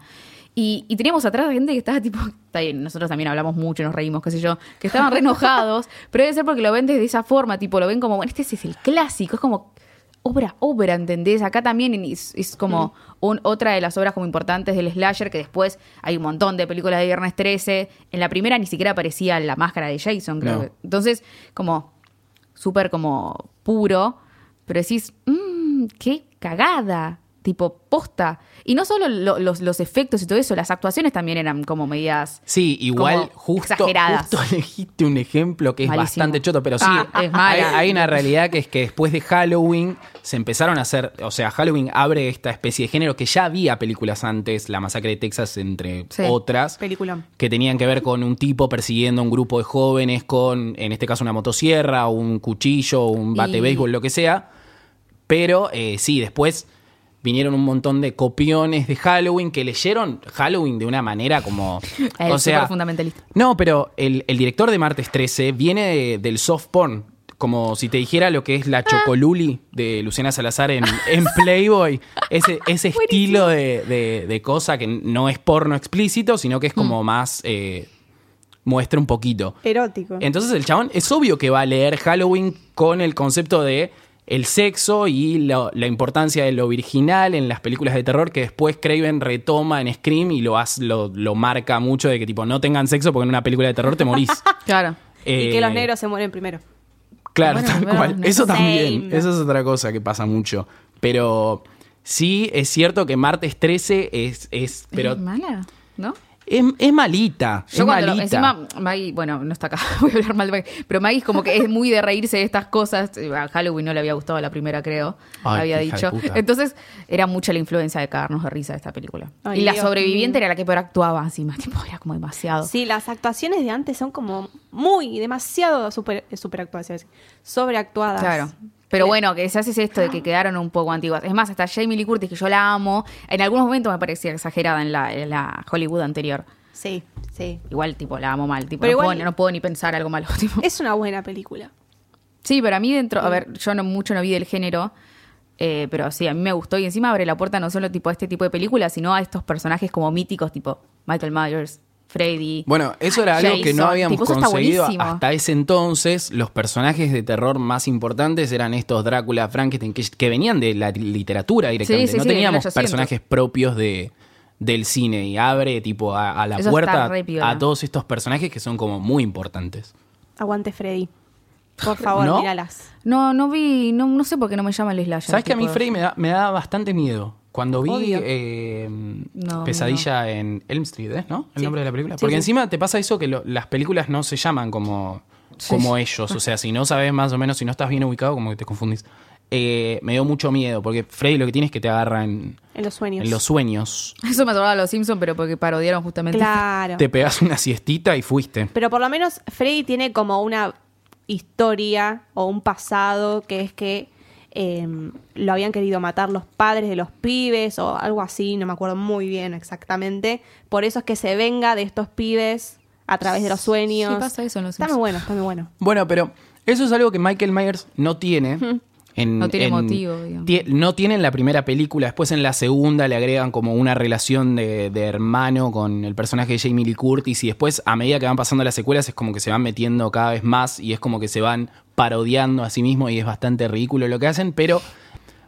Speaker 2: Y, y teníamos atrás gente que estaba tipo, está bien, nosotros también hablamos mucho, nos reímos, qué sé yo, que estaban re enojados, *laughs* pero debe ser porque lo ven desde esa forma, tipo, lo ven como, bueno, este es el clásico, es como obra, obra, ¿entendés? Acá también es, es como un- otra de las obras como importantes del slasher, que después hay un montón de películas de Viernes 13, en la primera ni siquiera aparecía la máscara de Jason, creo
Speaker 1: No.
Speaker 2: Entonces, como súper como puro, pero decís, mmm, qué cagada, tipo posta. Y no solo lo- los, los efectos y todo eso, las actuaciones también eran como medidas...
Speaker 1: Sí, igual justo,
Speaker 2: exageradas.
Speaker 1: justo elegiste un ejemplo que es
Speaker 2: Malísimo.
Speaker 1: bastante choto, pero sí,
Speaker 2: Ah, es
Speaker 1: hay, una realidad que es que después de Halloween se empezaron a hacer, o sea, Halloween abre esta especie de género que ya había películas antes, La Masacre de Texas entre
Speaker 2: Sí.
Speaker 1: otras,
Speaker 3: Película.
Speaker 1: que tenían que ver con un tipo persiguiendo a un grupo de jóvenes con, en este caso, una motosierra, un cuchillo, un bate
Speaker 2: Y-
Speaker 1: béisbol, lo que sea. Pero eh, sí, después vinieron un montón de copiones de Halloween que leyeron Halloween de una manera como... *laughs*
Speaker 2: El
Speaker 1: o sea,
Speaker 2: fundamentalista.
Speaker 1: no, pero el, el director de Martes 13 viene de- del soft porn. Como si te dijera lo que es la chocoluli de Luciana Salazar en, en *laughs* Playboy. Ese, ese estilo de, de- de cosa que no es porno explícito, sino que es como más. eh, muestra un poquito.
Speaker 3: Erótico.
Speaker 1: Entonces el chabón es obvio que va a leer Halloween con el concepto de el sexo y lo- la importancia de lo virginal en las películas de terror que después Craven retoma en Scream y lo, hace- lo, lo marca mucho de que tipo no tengan sexo porque en una película de terror te morís. *laughs*
Speaker 2: Claro.
Speaker 3: y que
Speaker 1: Eh,
Speaker 3: los negros se mueren primero.
Speaker 1: Claro,
Speaker 2: Bueno,
Speaker 1: tal
Speaker 2: bueno,
Speaker 1: cual.
Speaker 2: no
Speaker 1: Eso también.
Speaker 3: Same.
Speaker 1: Eso es otra cosa que pasa mucho. Pero sí es cierto que martes 13 es. es pero
Speaker 2: ¿Es mala? ¿No?
Speaker 1: Es, es malita.
Speaker 2: Yo
Speaker 1: es
Speaker 2: cuando lo-
Speaker 1: malita.
Speaker 2: encima Maggie, bueno, no está acá, *laughs* voy a hablar mal de Maggie, pero Maggie es como que es muy de reírse de estas cosas. A Halloween no le había gustado la primera, creo,
Speaker 1: Ay,
Speaker 2: había dicho. Entonces, era mucha la influencia de cagarnos de risa de esta película.
Speaker 3: Ay,
Speaker 2: y la
Speaker 3: Dios
Speaker 2: sobreviviente
Speaker 3: mío.
Speaker 2: era la que peor actuaba encima, *laughs* tipo, era como demasiado.
Speaker 3: Sí, las actuaciones de antes son como muy, demasiado super, superactuadas. Sobreactuadas.
Speaker 2: Claro. Pero bueno, que se hace esto de que quedaron un poco antiguas. Es más, hasta Jamie Lee Curtis, que yo la amo, en algunos momentos me parecía exagerada en la, en la Hollywood anterior.
Speaker 3: Sí, sí.
Speaker 2: Igual, tipo, la amo mal. Tipo,
Speaker 3: Pero
Speaker 2: no,
Speaker 3: igual-
Speaker 2: puedo, no puedo ni pensar algo malo. *laughs* Tipo.
Speaker 3: Es una buena película.
Speaker 2: Sí, pero a mí dentro, a ver, yo no mucho no vi del género, eh, pero sí, a mí me gustó y encima abre la puerta no solo tipo a este tipo de películas, sino a estos personajes como míticos tipo Michael Myers, Freddy.
Speaker 1: Bueno, eso era algo que no habíamos
Speaker 2: tipo,
Speaker 1: conseguido hasta ese entonces. Los personajes de terror más importantes eran estos Drácula, Frankenstein, que, que venían de la literatura directamente.
Speaker 2: Sí, sí,
Speaker 1: no
Speaker 2: sí,
Speaker 1: teníamos
Speaker 2: 1800.
Speaker 1: personajes propios de, del cine y abre tipo a, a la
Speaker 2: Eso
Speaker 1: puerta a todos estos personajes que son como muy importantes.
Speaker 3: Aguante Freddy. *laughs* Por favor,
Speaker 1: ¿No?
Speaker 3: míralas.
Speaker 2: No, no vi, no, no sé por qué no me llama el slasher.
Speaker 1: ¿Sabes que a mí Freddy me da, me da bastante miedo? Cuando vi eh,
Speaker 2: No,
Speaker 1: Pesadilla en Elm Street, ¿eh? ¿no? El
Speaker 3: Sí.
Speaker 1: nombre de la película.
Speaker 3: Sí,
Speaker 1: Porque
Speaker 3: sí.
Speaker 1: encima te pasa eso que lo- las películas no se llaman como, como ellos. O sea, si no sabes más o menos, si no estás bien ubicado, como que te confundís. Eh, me dio mucho miedo, porque Freddy lo que tiene es que te agarra en,
Speaker 3: En los sueños.
Speaker 1: en los sueños.
Speaker 2: Eso me acordaba de los Simpsons, pero porque parodiaron justamente.
Speaker 3: Claro.
Speaker 1: Te pegas una siestita y fuiste.
Speaker 3: Pero por lo menos Freddy tiene como una historia o un pasado que es que eh, lo habían querido matar los padres de los pibes o algo así, no me acuerdo muy bien exactamente. Por eso es que se venga de estos pibes a través de los sueños.
Speaker 2: Sí, pasa eso en los
Speaker 3: Está muy bueno, está muy bueno.
Speaker 1: Bueno, pero eso es algo que Michael Myers no tiene. En,
Speaker 2: No tiene
Speaker 1: en-
Speaker 2: motivo,
Speaker 1: tie- no tiene en la primera película. Después en la segunda le agregan como una relación de, de hermano con el personaje de Jamie Lee Curtis. Y después, a medida que van pasando las secuelas, es como que se van metiendo cada vez más. Y es como que se van parodiando a sí mismo. Y es bastante ridículo lo que hacen. Pero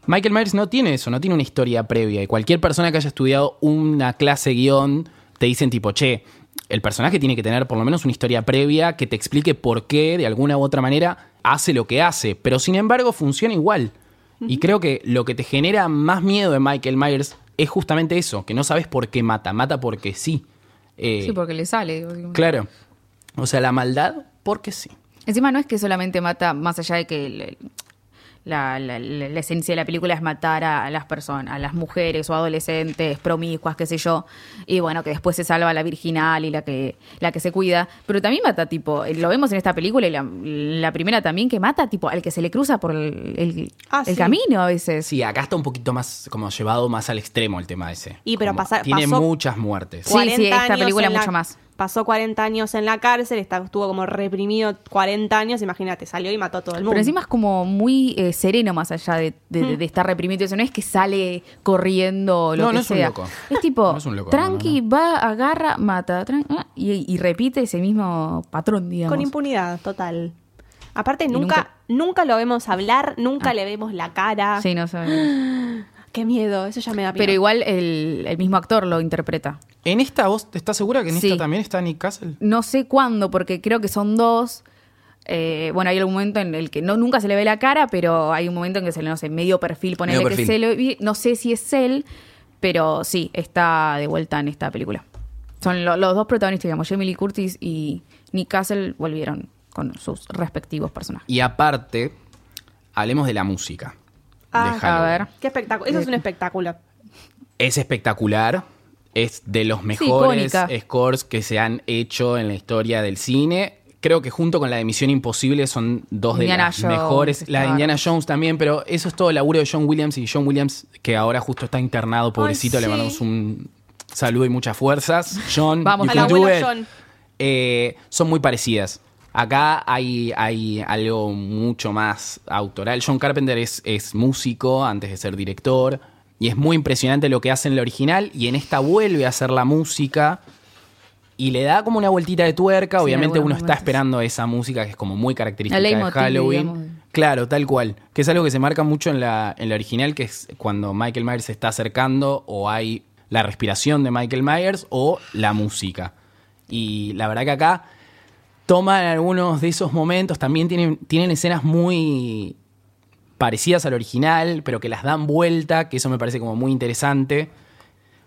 Speaker 1: Michael Myers no tiene eso, no tiene una historia previa. Y cualquier persona que haya estudiado una clase guion te dicen tipo, che, el personaje tiene que tener por lo menos una historia previa que te explique por qué, de alguna u otra manera, hace lo que hace. Pero sin embargo, funciona igual. Y creo que lo que te genera más miedo de Michael Myers es justamente eso, que no sabes por qué mata, mata porque sí. Eh,
Speaker 2: Sí, porque le sale. digo.
Speaker 1: Claro. O sea, la maldad porque sí.
Speaker 2: Encima no es que solamente mata, más allá de que el- la, la- esencia de la película es matar a, a las personas, a las mujeres o adolescentes promiscuas, qué sé yo, y bueno, que después se salva la virginal y la que, la que se cuida, pero también mata tipo, lo vemos en esta película y la, la primera también que mata tipo al que se le cruza por el, el-
Speaker 3: Ah,
Speaker 2: el
Speaker 3: sí.
Speaker 2: camino a veces.
Speaker 1: Sí, acá está un poquito más como llevado más al extremo el tema ese.
Speaker 3: Y pero
Speaker 1: Como
Speaker 3: pasa-
Speaker 1: tiene
Speaker 3: pasó-
Speaker 1: muchas muertes.
Speaker 2: Sí, sí, esta película mucho más.
Speaker 3: Pasó 40 años en la cárcel, está- estuvo como reprimido 40 años, imagínate, salió y mató a todo el mundo.
Speaker 2: Pero encima es como muy eh, sereno más allá de, de- de- de estar reprimido. Eso no es que sale corriendo o lo
Speaker 1: No,
Speaker 2: que
Speaker 1: no es un
Speaker 2: sea.
Speaker 1: loco.
Speaker 2: Es tipo,
Speaker 1: No es un loco,
Speaker 2: tranqui,
Speaker 1: no,
Speaker 2: va, agarra, mata, ah, y, y repite ese mismo patrón, digamos.
Speaker 3: Con impunidad, total. Aparte, nunca, nunca, lo vemos hablar, nunca le vemos la cara.
Speaker 2: Sí, no sabemos. *gasps* *laughs*
Speaker 3: Qué miedo, eso ya me da miedo.
Speaker 2: Pero igual el, el mismo actor lo interpreta.
Speaker 1: ¿En esta vos estás segura que en
Speaker 2: Sí.
Speaker 1: esta también está Nick Castle?
Speaker 2: No sé cuándo, porque creo que son dos. Eh, bueno, hay algún momento en el que no nunca se le ve la cara, pero hay un momento en que se le, no sé, medio perfil, ponerle
Speaker 1: Medio
Speaker 2: que
Speaker 1: perfil.
Speaker 2: se le vi- No sé si es él, pero sí, está de vuelta en esta película. Son lo- los dos protagonistas, digamos, Jamie Lee Curtis y Nick Castle volvieron con sus respectivos personajes.
Speaker 1: Y aparte, hablemos de la música.
Speaker 3: Ah,
Speaker 1: de Halloween.
Speaker 2: a ver.
Speaker 3: Qué espectáculo. Eso es un espectáculo.
Speaker 1: Es espectacular. Es de los mejores scores que se han hecho en la historia del cine. Creo que junto con la de Misión Imposible son dos
Speaker 2: Indiana
Speaker 1: de las
Speaker 2: Jones,
Speaker 1: mejores. La de. Indiana Jones también, pero eso es todo el laburo de John Williams. Y John Williams, que ahora justo está internado, pobrecito,
Speaker 3: Ay,
Speaker 1: le mandamos un saludo y muchas fuerzas. John,
Speaker 2: Vamos,
Speaker 1: it.
Speaker 3: John.
Speaker 1: Eh, son muy parecidas. Acá hay, hay algo mucho más autoral. John Carpenter es, es músico antes de ser director. Y es muy impresionante lo que hace en la original. Y en esta vuelve a hacer la música. Y le da como una vueltita de tuerca.
Speaker 2: Sí,
Speaker 1: Obviamente
Speaker 2: en
Speaker 1: uno está esperando esa música que es como muy característica de Halloween.
Speaker 2: digamos.
Speaker 1: Claro, tal cual. Que es algo que se marca mucho en la, en la original, que es cuando Michael Myers se está acercando o hay la respiración de Michael Myers o la música. Y la verdad que acá toman algunos de esos momentos, también tienen, tienen escenas muy parecidas al original, pero que las dan vuelta, que eso me parece como muy interesante.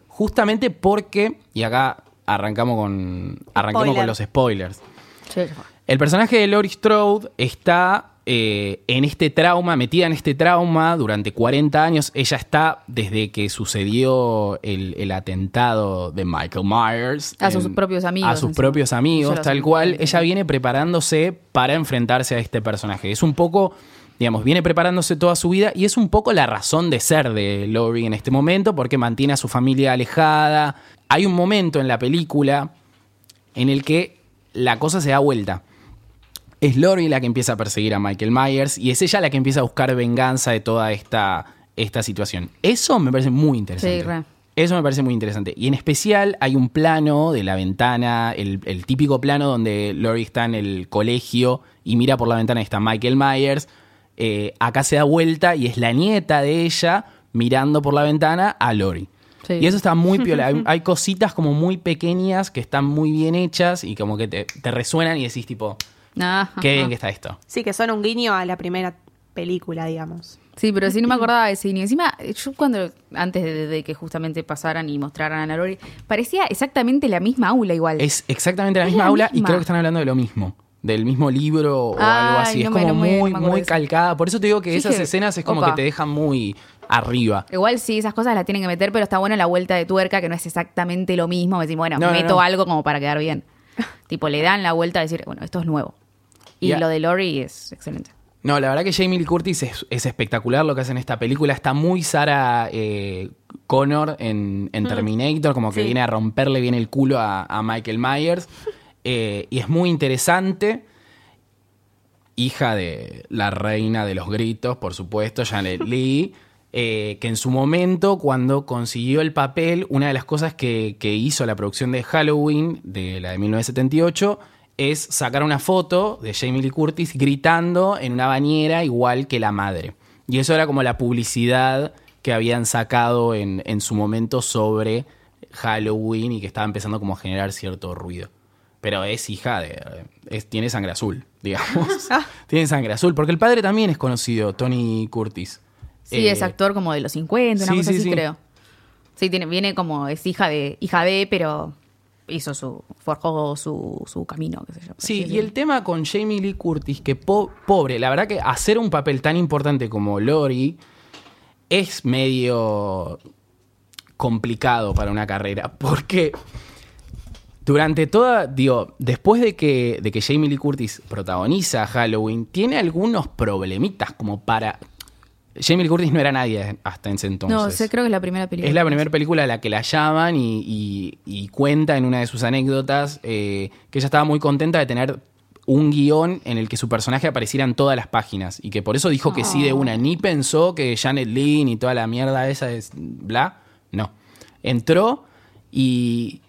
Speaker 1: Justamente porque, y acá arrancamos con, arrancamos
Speaker 3: Spoiler.
Speaker 1: con los spoilers.
Speaker 2: Sí.
Speaker 1: El personaje de Laurie Strode está eh, en este trauma, metida en este trauma durante 40 años. Ella está desde que sucedió el, el atentado de Michael Myers.
Speaker 2: A sus propios amigos,
Speaker 1: A sus propios amigos, tal cual. Ella viene preparándose para enfrentarse a este personaje. Es un poco, digamos, viene preparándose toda su vida y es un poco la razón de ser de Laurie en este momento porque mantiene a su familia alejada. Hay un momento en la película en el que la cosa se da vuelta. Es Laurie la que empieza a perseguir a Michael Myers y es ella la que empieza a buscar venganza de toda esta, esta situación. Eso me parece muy interesante.
Speaker 2: Sí, re.
Speaker 1: Eso me parece muy interesante. Y en especial hay un plano de la ventana, el, el típico plano donde Laurie está en el colegio y mira por la ventana y está Michael Myers. Eh, acá se da vuelta y es la nieta de ella mirando por la ventana a.
Speaker 2: Sí.
Speaker 1: Y eso está muy *laughs* piola. Hay, hay cositas como muy pequeñas que están muy bien hechas y como que te, te resuenan y decís tipo,
Speaker 2: Ah,
Speaker 1: qué bien que está esto.
Speaker 3: Sí, que son un guiño a la primera película, digamos.
Speaker 2: Sí, pero sí no me acordaba de ese y encima yo cuando antes de, de que justamente pasaran y mostraran a la Lori parecía exactamente la misma aula igual.
Speaker 1: Es exactamente la
Speaker 2: Es
Speaker 1: misma
Speaker 2: la
Speaker 1: aula y
Speaker 2: misma.
Speaker 1: creo que están hablando de lo mismo. Del mismo libro o
Speaker 2: Ay,
Speaker 1: algo así.
Speaker 2: no
Speaker 1: es
Speaker 2: me-
Speaker 1: como
Speaker 2: no me- no
Speaker 1: muy, muy
Speaker 2: eso.
Speaker 1: calcada. Por eso te digo que
Speaker 2: Sí,
Speaker 1: esas
Speaker 2: que-
Speaker 1: escenas es como
Speaker 2: opa.
Speaker 1: que te dejan muy arriba.
Speaker 2: Igual sí, esas cosas las tienen que meter, pero está bueno la vuelta de tuerca, que no es exactamente lo mismo. Decir, bueno,
Speaker 1: No, no,
Speaker 2: meto
Speaker 1: no.
Speaker 2: algo como para quedar bien. *laughs* tipo, le dan la vuelta a decir, bueno, esto es nuevo. Y lo de Lori es excelente.
Speaker 1: No, la verdad que Jamie Lee Curtis es, es espectacular lo que hace en esta película. Está muy Sarah eh, Connor en, en Terminator, como que
Speaker 3: Sí.
Speaker 1: viene a romperle bien el culo a, a Michael Myers. *laughs* Eh, y es muy interesante. Hija de la reina de los gritos, por supuesto, Janet Lee. *laughs* eh, que en su momento, cuando consiguió el papel, una de las cosas que, que hizo la producción de Halloween, de la de 1978, es sacar una foto de Jamie Lee Curtis gritando en una bañera igual que la madre. Y eso era como la publicidad que habían sacado en, en su momento sobre Halloween y que estaba empezando como a generar cierto ruido. Pero es hija de... es- tiene sangre azul, *laughs* digamos. tiene sangre azul, porque el padre también es conocido, Tony Curtis.
Speaker 2: Sí,
Speaker 1: Eh,
Speaker 2: es actor como de los 50, una
Speaker 1: sí,
Speaker 2: cosa
Speaker 1: sí,
Speaker 2: así,
Speaker 1: sí.
Speaker 2: creo. Sí, tiene, viene como, es hija de, hija de, pero hizo su, forjó su, su camino, qué sé yo.
Speaker 1: Sí, y el tema con Jamie Lee Curtis, que po- pobre, la verdad que hacer un papel tan importante como Lori es medio complicado para una carrera, *laughs* porque durante toda, digo, después de que, de que Jamie Lee Curtis protagoniza Halloween, tiene algunos problemitas como para... Jamie Curtis no era nadie hasta ese entonces.
Speaker 2: No, sé, creo que es la primera película.
Speaker 1: Es la primera película a la que la llaman y, y- y cuenta en una de sus anécdotas eh, que ella estaba muy contenta de tener un guion en el que su personaje apareciera en todas las páginas y que por eso dijo que sí de una. Ni pensó que Janet Leigh ni toda la mierda esa es bla. No. Entró y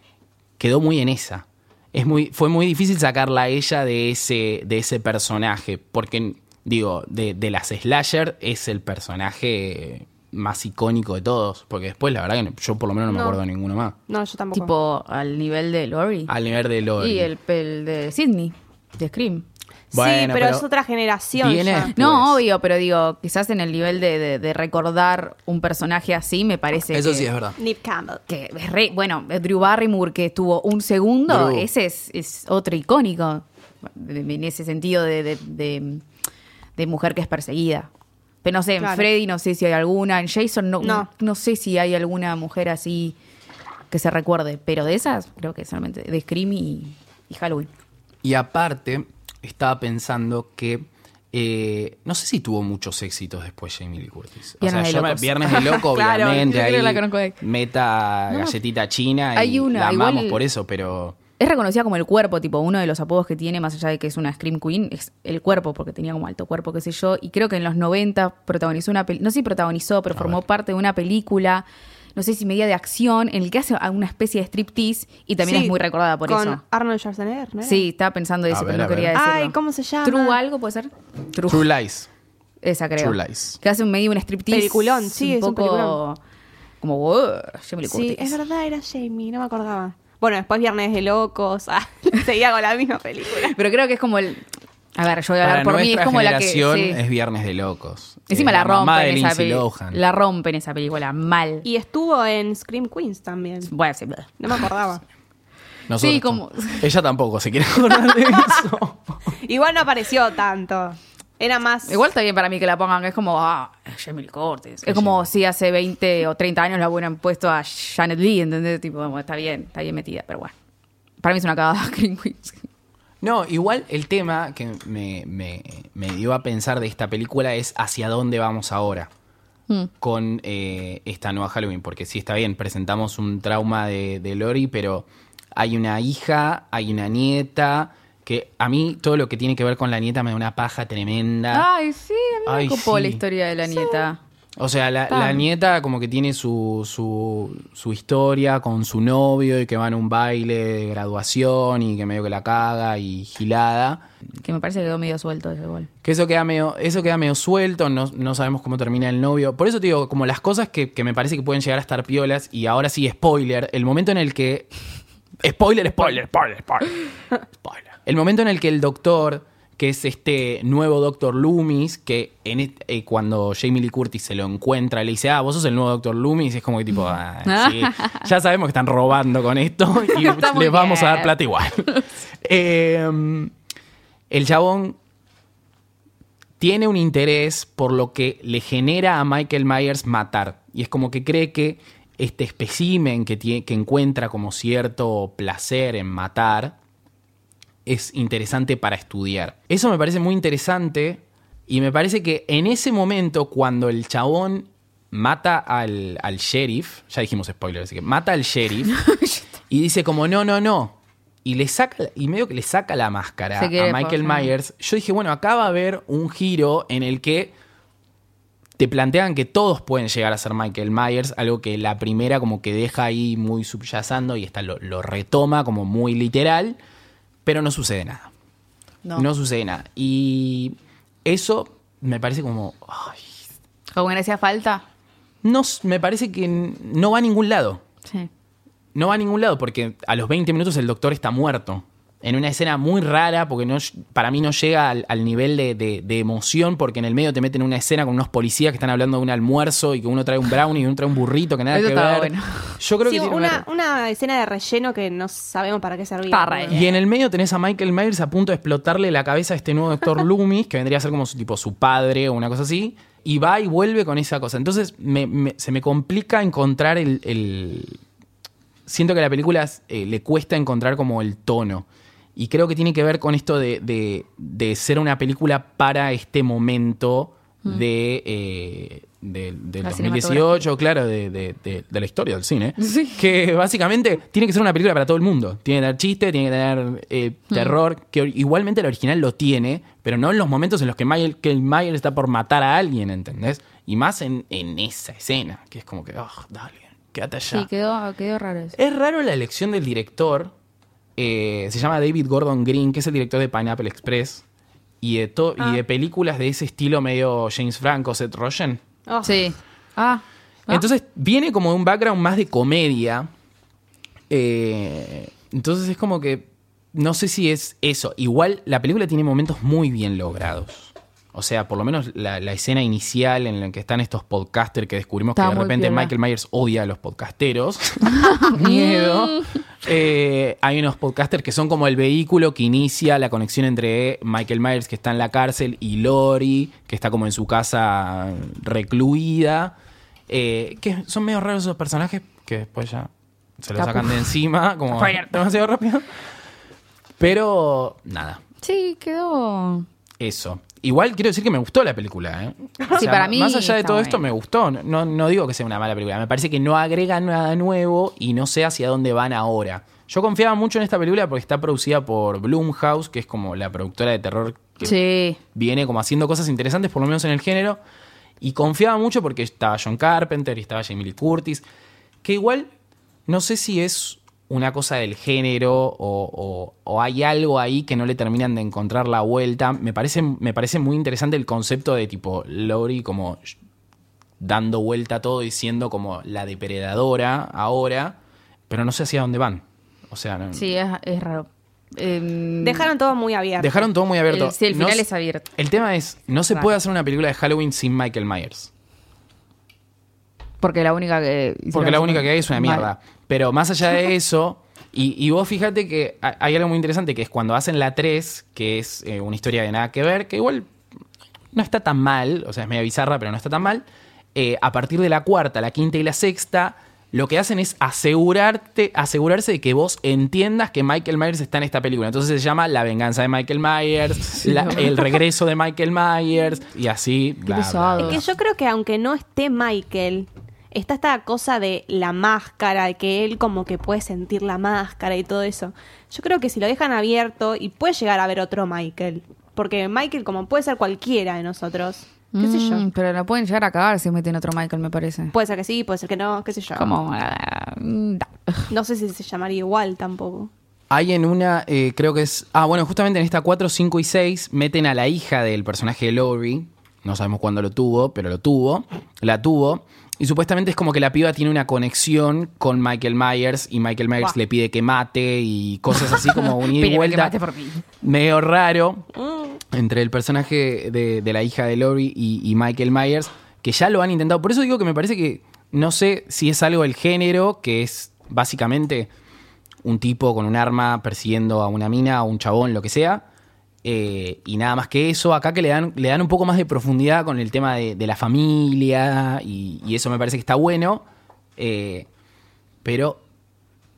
Speaker 1: quedó muy en esa. Es muy, fue muy difícil sacarla a ella de ese, de ese personaje, porque, digo, de, de las slasher es el personaje más icónico de todos, porque después la verdad que yo por lo menos no me acuerdo de ninguno más.
Speaker 3: No, yo tampoco.
Speaker 2: Tipo al nivel de Lori.
Speaker 1: Al nivel de Lori.
Speaker 2: Y el, el de Sidney, de Scream.
Speaker 1: Bueno,
Speaker 3: sí, pero,
Speaker 1: pero
Speaker 3: es otra generación. ya.
Speaker 2: No, obvio, pero digo, quizás en el nivel de, de- de recordar un personaje así, me parece
Speaker 1: Eso
Speaker 2: que,
Speaker 1: sí es verdad.
Speaker 3: Nip Campbell.
Speaker 2: que es re- bueno, Drew Barrymore que estuvo un segundo,
Speaker 1: Drew.
Speaker 2: ese es, es otro icónico en ese sentido de, de- de- de mujer que es perseguida. Pero no sé, en. Freddy no sé si hay alguna, en Jason no,
Speaker 3: No.
Speaker 2: no. sé si hay alguna mujer así que se recuerde, pero de esas creo que solamente de Scream y, y Halloween.
Speaker 1: Y aparte, estaba pensando que. eh, no sé si tuvo muchos éxitos después Jamie Lee Curtis.
Speaker 2: Viernes de
Speaker 1: yo me-
Speaker 2: Locos.
Speaker 1: Viernes *laughs* de Loco, obviamente. ahí
Speaker 2: la de
Speaker 1: meta
Speaker 2: No,
Speaker 1: galletita china
Speaker 2: hay
Speaker 1: y
Speaker 2: una,
Speaker 1: la amamos
Speaker 2: igual-
Speaker 1: por eso, pero.
Speaker 2: Es reconocida como el cuerpo, tipo uno de los apodos que tiene, más allá de que es una Scream Queen, es el cuerpo, porque tenía como alto cuerpo, qué sé yo. Y creo que en los 90 protagonizó una película, no sé si protagonizó, pero formó parte de una película, no sé si media de acción, en el que hace una especie de striptease y también
Speaker 3: Sí,
Speaker 2: es muy recordada por
Speaker 3: con
Speaker 2: eso.
Speaker 3: Arnold Schwarzenegger, ¿no? era?
Speaker 2: Sí, estaba pensando eso,
Speaker 1: A
Speaker 2: pero
Speaker 1: ver,
Speaker 2: no quería decirlo.
Speaker 3: Ay, ¿cómo se llama?
Speaker 2: True algo, ¿puede ser? True.
Speaker 1: True Lies.
Speaker 2: Esa creo.
Speaker 1: True Lies.
Speaker 2: Que hace un medio un striptease.
Speaker 3: Peliculón, sí,
Speaker 2: un
Speaker 3: es un
Speaker 2: poco
Speaker 3: peliculón.
Speaker 2: como, wow, Jamie Lee
Speaker 3: Sí,
Speaker 2: Curtis.
Speaker 3: es verdad, era Jamie, no me acordaba. Bueno, después Viernes de Locos, ah, *laughs* seguía con la misma película.
Speaker 2: Pero creo que es como el... A ver, yo voy a hablar
Speaker 1: Para
Speaker 2: por mí, es
Speaker 1: nuestra
Speaker 2: como la que...
Speaker 1: generación
Speaker 2: sí.
Speaker 1: es Viernes de Locos.
Speaker 2: Encima
Speaker 1: Es
Speaker 2: la
Speaker 1: mamá
Speaker 2: rompen
Speaker 1: de
Speaker 2: esa
Speaker 1: Lindsay
Speaker 2: película.
Speaker 1: Lohan.
Speaker 2: La rompen esa película, mal.
Speaker 3: Y estuvo en Scream Queens también.
Speaker 2: Bueno, sí.
Speaker 3: No me acordaba. *laughs*
Speaker 1: Nosotros
Speaker 2: Sí, como- *laughs*
Speaker 1: Ella tampoco se quiere acordar de eso.
Speaker 3: Igual no apareció tanto. Era más.
Speaker 2: Igual está bien para mí que la pongan, es como, ah, Jamie Lee Curtis. Es como si hace 20 o 30 años la hubieran puesto a Janet Lee, ¿entendés? Tipo, bueno, está bien, está bien metida, pero bueno. Para mí es una cagada *laughs* Scream Queens.
Speaker 1: No, igual el tema que me, me- me dio a pensar de esta película es hacia dónde vamos ahora
Speaker 2: Mm.
Speaker 1: con eh, esta nueva Halloween. Porque sí, está bien, presentamos un trauma de, de Lori, pero hay una hija, hay una nieta, que a mí todo lo que tiene que ver con la nieta me da una paja tremenda.
Speaker 2: Ay, sí, a mí
Speaker 1: Ay,
Speaker 2: me copó
Speaker 1: sí.
Speaker 2: la historia de la nieta.
Speaker 1: O sea, la, nieta como que tiene su, su, su historia con su novio y que van a un baile de graduación y que medio que la caga y gilada.
Speaker 2: Que me parece que quedó medio suelto eso igual.
Speaker 1: Que eso queda medio, eso queda medio suelto, no, no sabemos cómo termina el novio. Por eso te digo, como las cosas que, que me parece que pueden llegar a estar piolas, y ahora sí, spoiler, el momento en el que. Spoiler, spoiler, spoiler, spoiler. spoiler. *laughs* El momento en el que el doctor, que es este nuevo doctor Loomis, que en eh, cuando Jamie Lee Curtis se lo encuentra, le dice, ah, vos sos el nuevo doctor Loomis, es como que tipo, ah, *laughs* sí, ya sabemos que están robando con esto *laughs* y les vamos a dar plata igual. *laughs* Eh, el chabón tiene un interés por lo que le genera a Michael Myers matar. Y es como que cree que este que, tie- que encuentra como cierto placer en matar es interesante para estudiar. Eso me parece muy interesante y me parece que en ese momento cuando el chabón mata al, al sheriff, ya dijimos spoiler, así que mata al sheriff *laughs* y dice como no, no, no. Y le saca, y medio que le saca la máscara a Michael. Myers. Yo dije, bueno, acá va a haber un giro en el que te plantean que todos pueden llegar a ser Michael Myers, algo que la primera como que deja ahí muy subyacando y esta lo, lo retoma como muy literal, pero no sucede nada.
Speaker 2: No.
Speaker 1: No. sucede nada. Y eso me parece como... ay,
Speaker 2: Como que no hacía falta.
Speaker 1: no, me parece que no va a ningún lado.
Speaker 2: Sí.
Speaker 1: No va a ningún lado porque a los 20 minutos el doctor está muerto. En una escena muy rara, porque no, para mí no llega al, al nivel de, de- de emoción, porque en el medio te meten una escena con unos policías que están hablando de un almuerzo y que uno trae un brownie y uno trae un burrito que nada
Speaker 2: Eso
Speaker 1: que ver.
Speaker 2: bueno.
Speaker 1: Yo creo
Speaker 3: Sí,
Speaker 1: que tiene
Speaker 3: una,
Speaker 1: una-
Speaker 3: una escena de relleno que no sabemos para qué servía.
Speaker 2: Para.
Speaker 1: Y en el medio tenés a Michael Myers a punto de explotarle la cabeza a este nuevo doctor *laughs* Loomis, que vendría a ser como su, tipo su padre o una cosa así, y va y vuelve con esa cosa. Entonces me- me- se me complica encontrar el, el- Siento que a la película eh, le cuesta encontrar como el tono. Y creo que tiene que ver con esto de, de- de ser una película para este momento de, eh, de- del
Speaker 2: La
Speaker 1: 2018, claro, de, de- la historia del cine. *laughs* Que básicamente tiene que ser una película para todo el mundo. Tiene que tener chiste, tiene que tener eh, terror, que igualmente el original lo tiene, pero no en los momentos en los que Michael Myers está por matar a alguien, ¿entendés? Y más en, en esa escena, que es como que, oh, dale, quédate allá.
Speaker 2: Sí, quedó, quedó raro eso.
Speaker 1: Es raro la elección del director. Eh, se llama David Gordon Green, que es el director de Pineapple Express. Y de, to- y de películas de ese estilo medio James Franco, Seth Rogen.
Speaker 3: Oh,
Speaker 2: Sí. Ah. Ah.
Speaker 1: Entonces viene como de un background más de comedia. Eh, entonces es como que no sé si es eso. Igual la película tiene momentos muy bien logrados. O sea, por lo menos la, la escena inicial en la que están estos podcasters que descubrimos
Speaker 2: Está
Speaker 1: que de repente
Speaker 2: piola.
Speaker 1: Michael Myers odia a los podcasteros. *laughs* *laughs* Miedo. Eh, hay unos podcasters que son como el vehículo que inicia la conexión entre Michael Myers, que está en la cárcel, y Lori, que está como en su casa recluida. Eh, que son medio raros esos personajes que después ya se los sacan de encima, como demasiado rápido. Pero nada,
Speaker 2: Sí, quedó.
Speaker 1: eso. Igual quiero decir que me gustó la película, ¿eh? O
Speaker 2: Sí, para mí
Speaker 1: Más allá de todo esto, me gustó. No, no digo que sea una mala película. Me parece que no agrega nada nuevo y no sé hacia dónde van ahora. Yo confiaba mucho en esta película porque está producida por Blumhouse, que es como la productora de terror que
Speaker 2: Sí.
Speaker 1: viene como haciendo cosas interesantes, por lo menos en el género. Y confiaba mucho porque estaba John Carpenter y estaba Jamie Lee Curtis. Que igual, no sé si es una cosa del género o, o- o hay algo ahí que no le terminan de encontrar la vuelta. Me parece, me parece muy interesante el concepto de tipo Lori como dando vuelta a todo y siendo como la depredadora ahora, pero no sé hacia dónde van. O sea, no-
Speaker 2: Sí, es, es raro. Em,
Speaker 3: Dejaron todo muy abierto.
Speaker 1: dejaron todo muy abierto.
Speaker 2: el, sí, el final es abierto.
Speaker 1: el tema es, no se
Speaker 2: Claro.
Speaker 1: puede hacer una película de Halloween sin Michael Myers.
Speaker 2: Porque la única que.
Speaker 1: Porque la única que hay es una mierda. Pero más allá de *laughs* eso, y, y vos fíjate que ha- hay algo muy interesante que es cuando hacen la 3, que es eh, una historia de nada que ver, que igual no está tan mal, o sea, es media bizarra, pero no está tan mal. Eh, a partir de la cuarta, la quinta y la sexta, lo que hacen es asegurarte, asegurarse de que vos entiendas que Michael Myers está en esta película. Entonces se llama La venganza de Michael Myers, *laughs* la- el regreso de Michael Myers, y así. bla, bla,
Speaker 2: pesado.
Speaker 1: bla.
Speaker 3: Es que yo creo que aunque no esté Michael, está esta cosa de la máscara, de que él como que puede sentir la máscara y todo eso. Yo creo que si lo dejan abierto y puede llegar a haber otro Michael. Porque Michael como puede ser cualquiera de nosotros. ¿Qué sé yo?
Speaker 2: Mm, Pero la pueden llegar a cagar si meten otro Michael, me parece.
Speaker 3: Puede ser que sí, puede ser que no, qué sé yo.
Speaker 2: Como. da.
Speaker 3: No sé si se llamaría igual tampoco.
Speaker 1: Hay en una, eh, creo que es. Ah, bueno, justamente en esta 4, 5 y 6 meten a la hija del personaje de Laurie. No sabemos cuándo lo tuvo, pero lo tuvo. La tuvo. Y supuestamente es como que la piba tiene una conexión con Michael Myers y Michael Myers le pide que mate y cosas así como *laughs* un ida y
Speaker 2: Pídeme que
Speaker 1: vuelta.
Speaker 2: mate por mí.
Speaker 1: Medio raro entre el personaje de, de la hija de Laurie y, y Michael Myers, que ya lo han intentado. Por eso digo que me parece que no sé si es algo del género, que es básicamente un tipo con un arma persiguiendo a una mina o un chabón, lo que sea. Eh, y nada más que eso, acá que le dan, le dan un poco más de profundidad con el tema de, de la familia y, y eso me parece que está bueno. eh, pero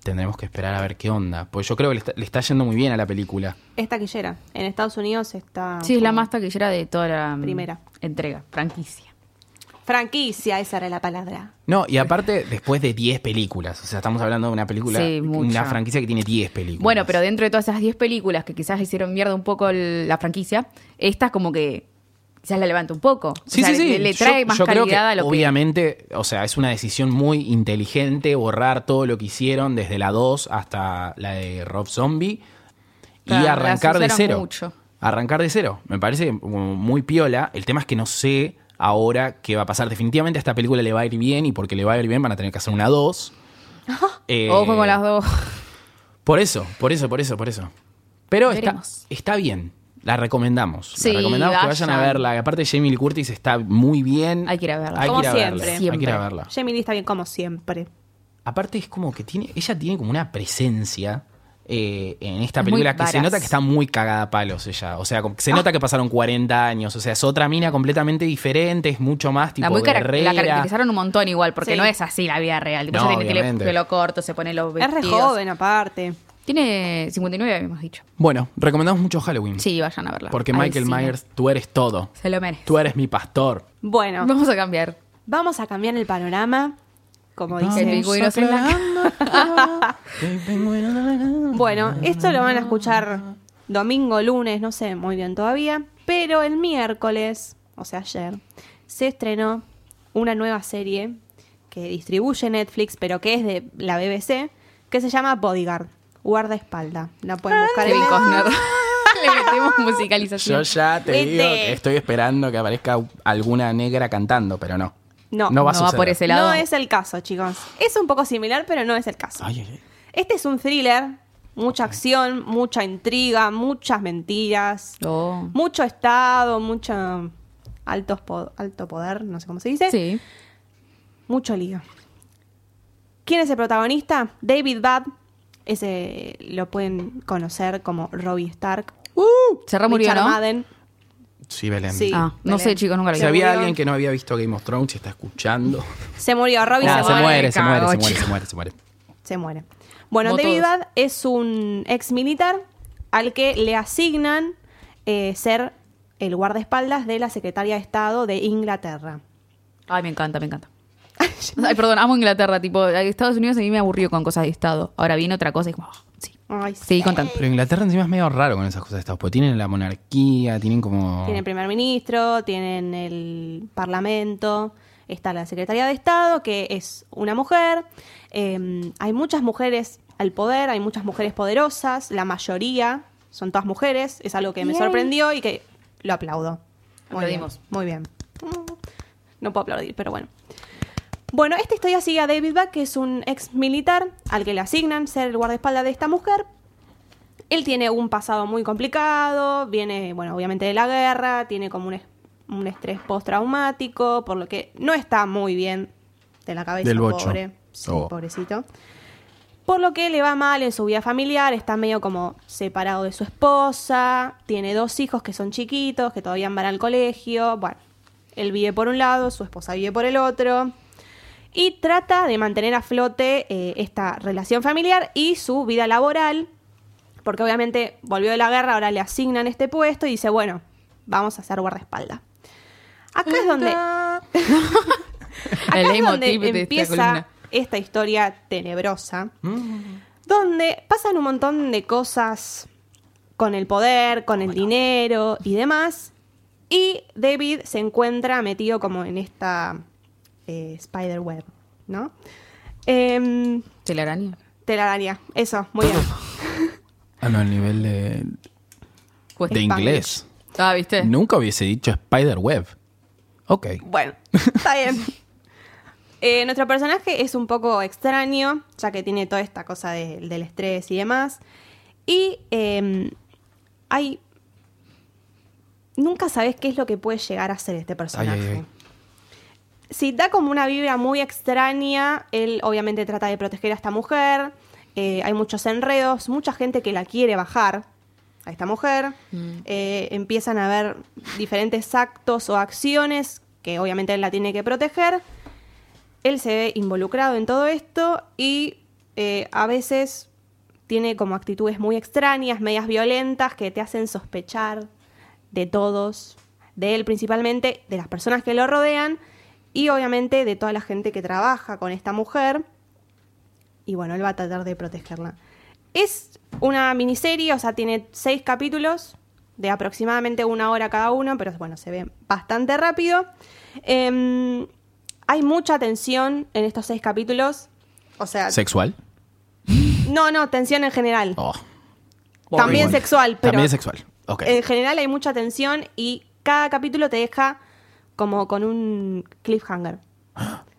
Speaker 1: tendremos que esperar a ver qué onda. Pues yo creo que le está, le está yendo muy bien a la película.
Speaker 3: Es taquillera. En Estados Unidos está.
Speaker 2: Sí, es la más taquillera de toda la mm,
Speaker 3: Primera.
Speaker 2: entrega, franquicia.
Speaker 3: Franquicia, esa era la palabra.
Speaker 1: No, y aparte, después de 10 películas. O sea, estamos hablando de una película,
Speaker 2: Sí,
Speaker 1: una franquicia que tiene 10 películas.
Speaker 2: Bueno, pero dentro de todas esas 10 películas que quizás hicieron mierda un poco el- la franquicia, esta como que quizás la levanta un poco. O
Speaker 1: Sí,
Speaker 2: sea,
Speaker 1: sí, sí.
Speaker 2: Le, le trae
Speaker 1: Yo-
Speaker 2: más
Speaker 1: yo creo
Speaker 2: calidad
Speaker 1: que,
Speaker 2: a lo que...
Speaker 1: Obviamente, o sea, es una decisión muy inteligente borrar todo lo que hicieron desde la 2 hasta la de Rob Zombie y
Speaker 2: Claro,
Speaker 1: arrancar de cero.
Speaker 2: mucho.
Speaker 1: Arrancar de cero. Me parece muy piola. El tema es que no sé ahora qué va a pasar. Definitivamente a esta película le va a ir bien y porque le va a ir bien van a tener que hacer una 2. *laughs* Eh,
Speaker 2: Ojo con las dos.
Speaker 1: Por eso, por eso, por eso, por eso. Pero está, está bien. La recomendamos.
Speaker 2: Sí,
Speaker 1: la recomendamos que vayan a verla. Aparte, Jamie Lee Curtis está muy bien.
Speaker 2: Hay que ir a verla.
Speaker 1: Hay
Speaker 3: Como
Speaker 1: que ir a
Speaker 3: siempre.
Speaker 1: verla. Hay que ir a
Speaker 2: Siempre.
Speaker 1: verla.
Speaker 3: Jamie Lee está bien como siempre.
Speaker 1: Aparte, es como que tiene. Ella tiene como una presencia. Eh, en esta
Speaker 2: muy
Speaker 1: película que se nota que está muy cagada a palos ella. O sea, se nota que pasaron 40 años. O sea, es otra mina completamente diferente, es mucho más tipo
Speaker 2: La, muy cara-
Speaker 1: guerrera.
Speaker 2: la caracterizaron un montón igual, porque
Speaker 3: Sí.
Speaker 2: no es así la vida real. Tipo,
Speaker 1: No,
Speaker 2: ella tiene pelo-
Speaker 1: obviamente.
Speaker 2: pelo corto, se pone los
Speaker 3: Es re
Speaker 2: vestidos.
Speaker 3: joven, aparte.
Speaker 2: Tiene 59, habíamos dicho.
Speaker 1: Bueno, recomendamos mucho Halloween.
Speaker 2: Sí, vayan a verla.
Speaker 1: Porque Michael. Myers, tú eres todo.
Speaker 2: Se lo merece.
Speaker 1: Tú eres mi pastor.
Speaker 3: Bueno,
Speaker 2: Vamos a cambiar.
Speaker 3: vamos a cambiar el panorama. Como
Speaker 2: El
Speaker 3: dice.
Speaker 2: pingüinos *laughs* en la
Speaker 3: Bueno, esto lo van a escuchar domingo, lunes, no sé muy bien todavía. Pero el miércoles, o sea, ayer, se estrenó una nueva serie que distribuye Netflix, pero que es de la BBC, que se llama Bodyguard, guardaespalda. La pueden buscar en.
Speaker 2: Costner. *laughs* Le metemos
Speaker 1: Yo
Speaker 2: musicalización.
Speaker 1: ya te
Speaker 3: Vete.
Speaker 1: digo que estoy esperando que aparezca alguna negra cantando, pero no.
Speaker 3: No,
Speaker 1: no va a
Speaker 2: no va
Speaker 1: suceder.
Speaker 2: por ese lado.
Speaker 3: No es el caso, chicos. Es un poco similar, pero no es el caso.
Speaker 1: Ay, ay, ay.
Speaker 3: Este es un thriller, mucha acción, mucha intriga, muchas mentiras,
Speaker 2: Oh.
Speaker 3: mucho estado, mucho altos po- alto poder, no sé cómo se dice,
Speaker 2: Sí.
Speaker 3: mucho lío. ¿Quién es el protagonista? David Bad. Ese lo pueden conocer como Robbie Stark.
Speaker 2: Se remurió, ¿no?
Speaker 3: Madden.
Speaker 1: Sí, Belén.
Speaker 3: Sí.
Speaker 2: Ah, no
Speaker 3: Belén.
Speaker 2: sé, chicos, nunca lo vi.
Speaker 1: Si había alguien que no había visto Game of Thrones y está escuchando.
Speaker 3: Se murió, Robbie
Speaker 1: Nah,
Speaker 3: se,
Speaker 1: se
Speaker 3: muere.
Speaker 1: muere, se muere, se muere, se muere, se muere.
Speaker 3: Se muere. Bueno, David. Bad es un ex militar al que le asignan eh, ser el guardaespaldas de la secretaria de Estado de Inglaterra.
Speaker 2: Ay, me encanta, me encanta. Ay, perdón, amo Inglaterra. Tipo, Estados Unidos a mí me aburrió con cosas de Estado. Ahora viene otra cosa y como, sí.
Speaker 3: Ay,
Speaker 2: Sí, contando.
Speaker 1: Pero Inglaterra encima es medio raro con esas cosas de Estado, porque tienen la monarquía, tienen como...
Speaker 3: Tienen primer ministro, tienen el parlamento, está la secretaría de Estado, que es una mujer. Eh, hay muchas mujeres al poder, hay muchas mujeres poderosas, la mayoría son todas mujeres, es algo que me
Speaker 2: Yay.
Speaker 3: sorprendió y que lo aplaudo. Muy bien,
Speaker 2: Aplaudimos.
Speaker 3: muy bien. No puedo aplaudir, pero bueno. Bueno, esta historia sigue a David Back, que es un ex militar al que le asignan ser el guardaespaldas de esta mujer. Él tiene un pasado muy complicado, viene, bueno, obviamente de la guerra, tiene como un, es- un estrés postraumático, por lo que no está muy bien de la cabeza,
Speaker 1: Del bocho.
Speaker 3: pobre. Sí,
Speaker 1: Oh.
Speaker 3: pobrecito. Por lo que le va mal en su vida familiar, está medio como separado de su esposa, tiene dos hijos que son chiquitos, que todavía van al colegio. Bueno, él vive por un lado, su esposa vive por el otro. Y trata de mantener a flote eh, esta relación familiar y su vida laboral, porque obviamente volvió de la guerra, ahora le asignan este puesto y dice, bueno, vamos a hacer guardaespaldas. Acá es donde, *laughs* acá es donde
Speaker 2: de esta
Speaker 3: empieza
Speaker 2: columna.
Speaker 3: esta historia tenebrosa, donde pasan un montón de cosas con el poder, con el dinero y demás. Y David se encuentra metido como en esta eh, spider web, ¿no? Em,
Speaker 2: Telaraña.
Speaker 3: telaraña, eso, muy bien.
Speaker 1: Ah, no, el nivel de,
Speaker 2: Pues-
Speaker 1: de inglés.
Speaker 2: Ah, ¿viste?
Speaker 1: Nunca hubiese dicho Spider-Web. Ok.
Speaker 3: Bueno, está bien. Eh, nuestro personaje es un poco extraño, ya que tiene toda esta cosa de- del estrés y demás. Y eh, hay... Nunca sabes qué es lo que puede llegar a ser este personaje.
Speaker 1: Ay, ay, ay.
Speaker 3: Sí, da como una vibra muy extraña. Él obviamente trata de proteger a esta mujer. Eh, hay muchos enredos, mucha gente que la quiere bajar a esta mujer. Eh, empiezan a haber diferentes actos o acciones que obviamente él la tiene que proteger. Él se ve involucrado en todo esto y eh, a veces tiene como actitudes muy extrañas, medias violentas, que te hacen sospechar de todos, de él principalmente, de las personas que lo rodean y obviamente de toda la gente que trabaja con esta mujer. Y bueno, él va a tratar de protegerla. Es una miniserie, o sea, tiene seis capítulos de aproximadamente una hora cada uno, pero bueno, se ve bastante rápido. Em, hay mucha tensión en estos seis capítulos. O sea,
Speaker 1: ¿Sexual?
Speaker 3: no, no, tensión en general.
Speaker 1: Oh.
Speaker 3: También sexual, pero
Speaker 1: También sexual. Ok.
Speaker 3: en general hay mucha tensión y cada capítulo te deja como con un cliffhanger. *gasps*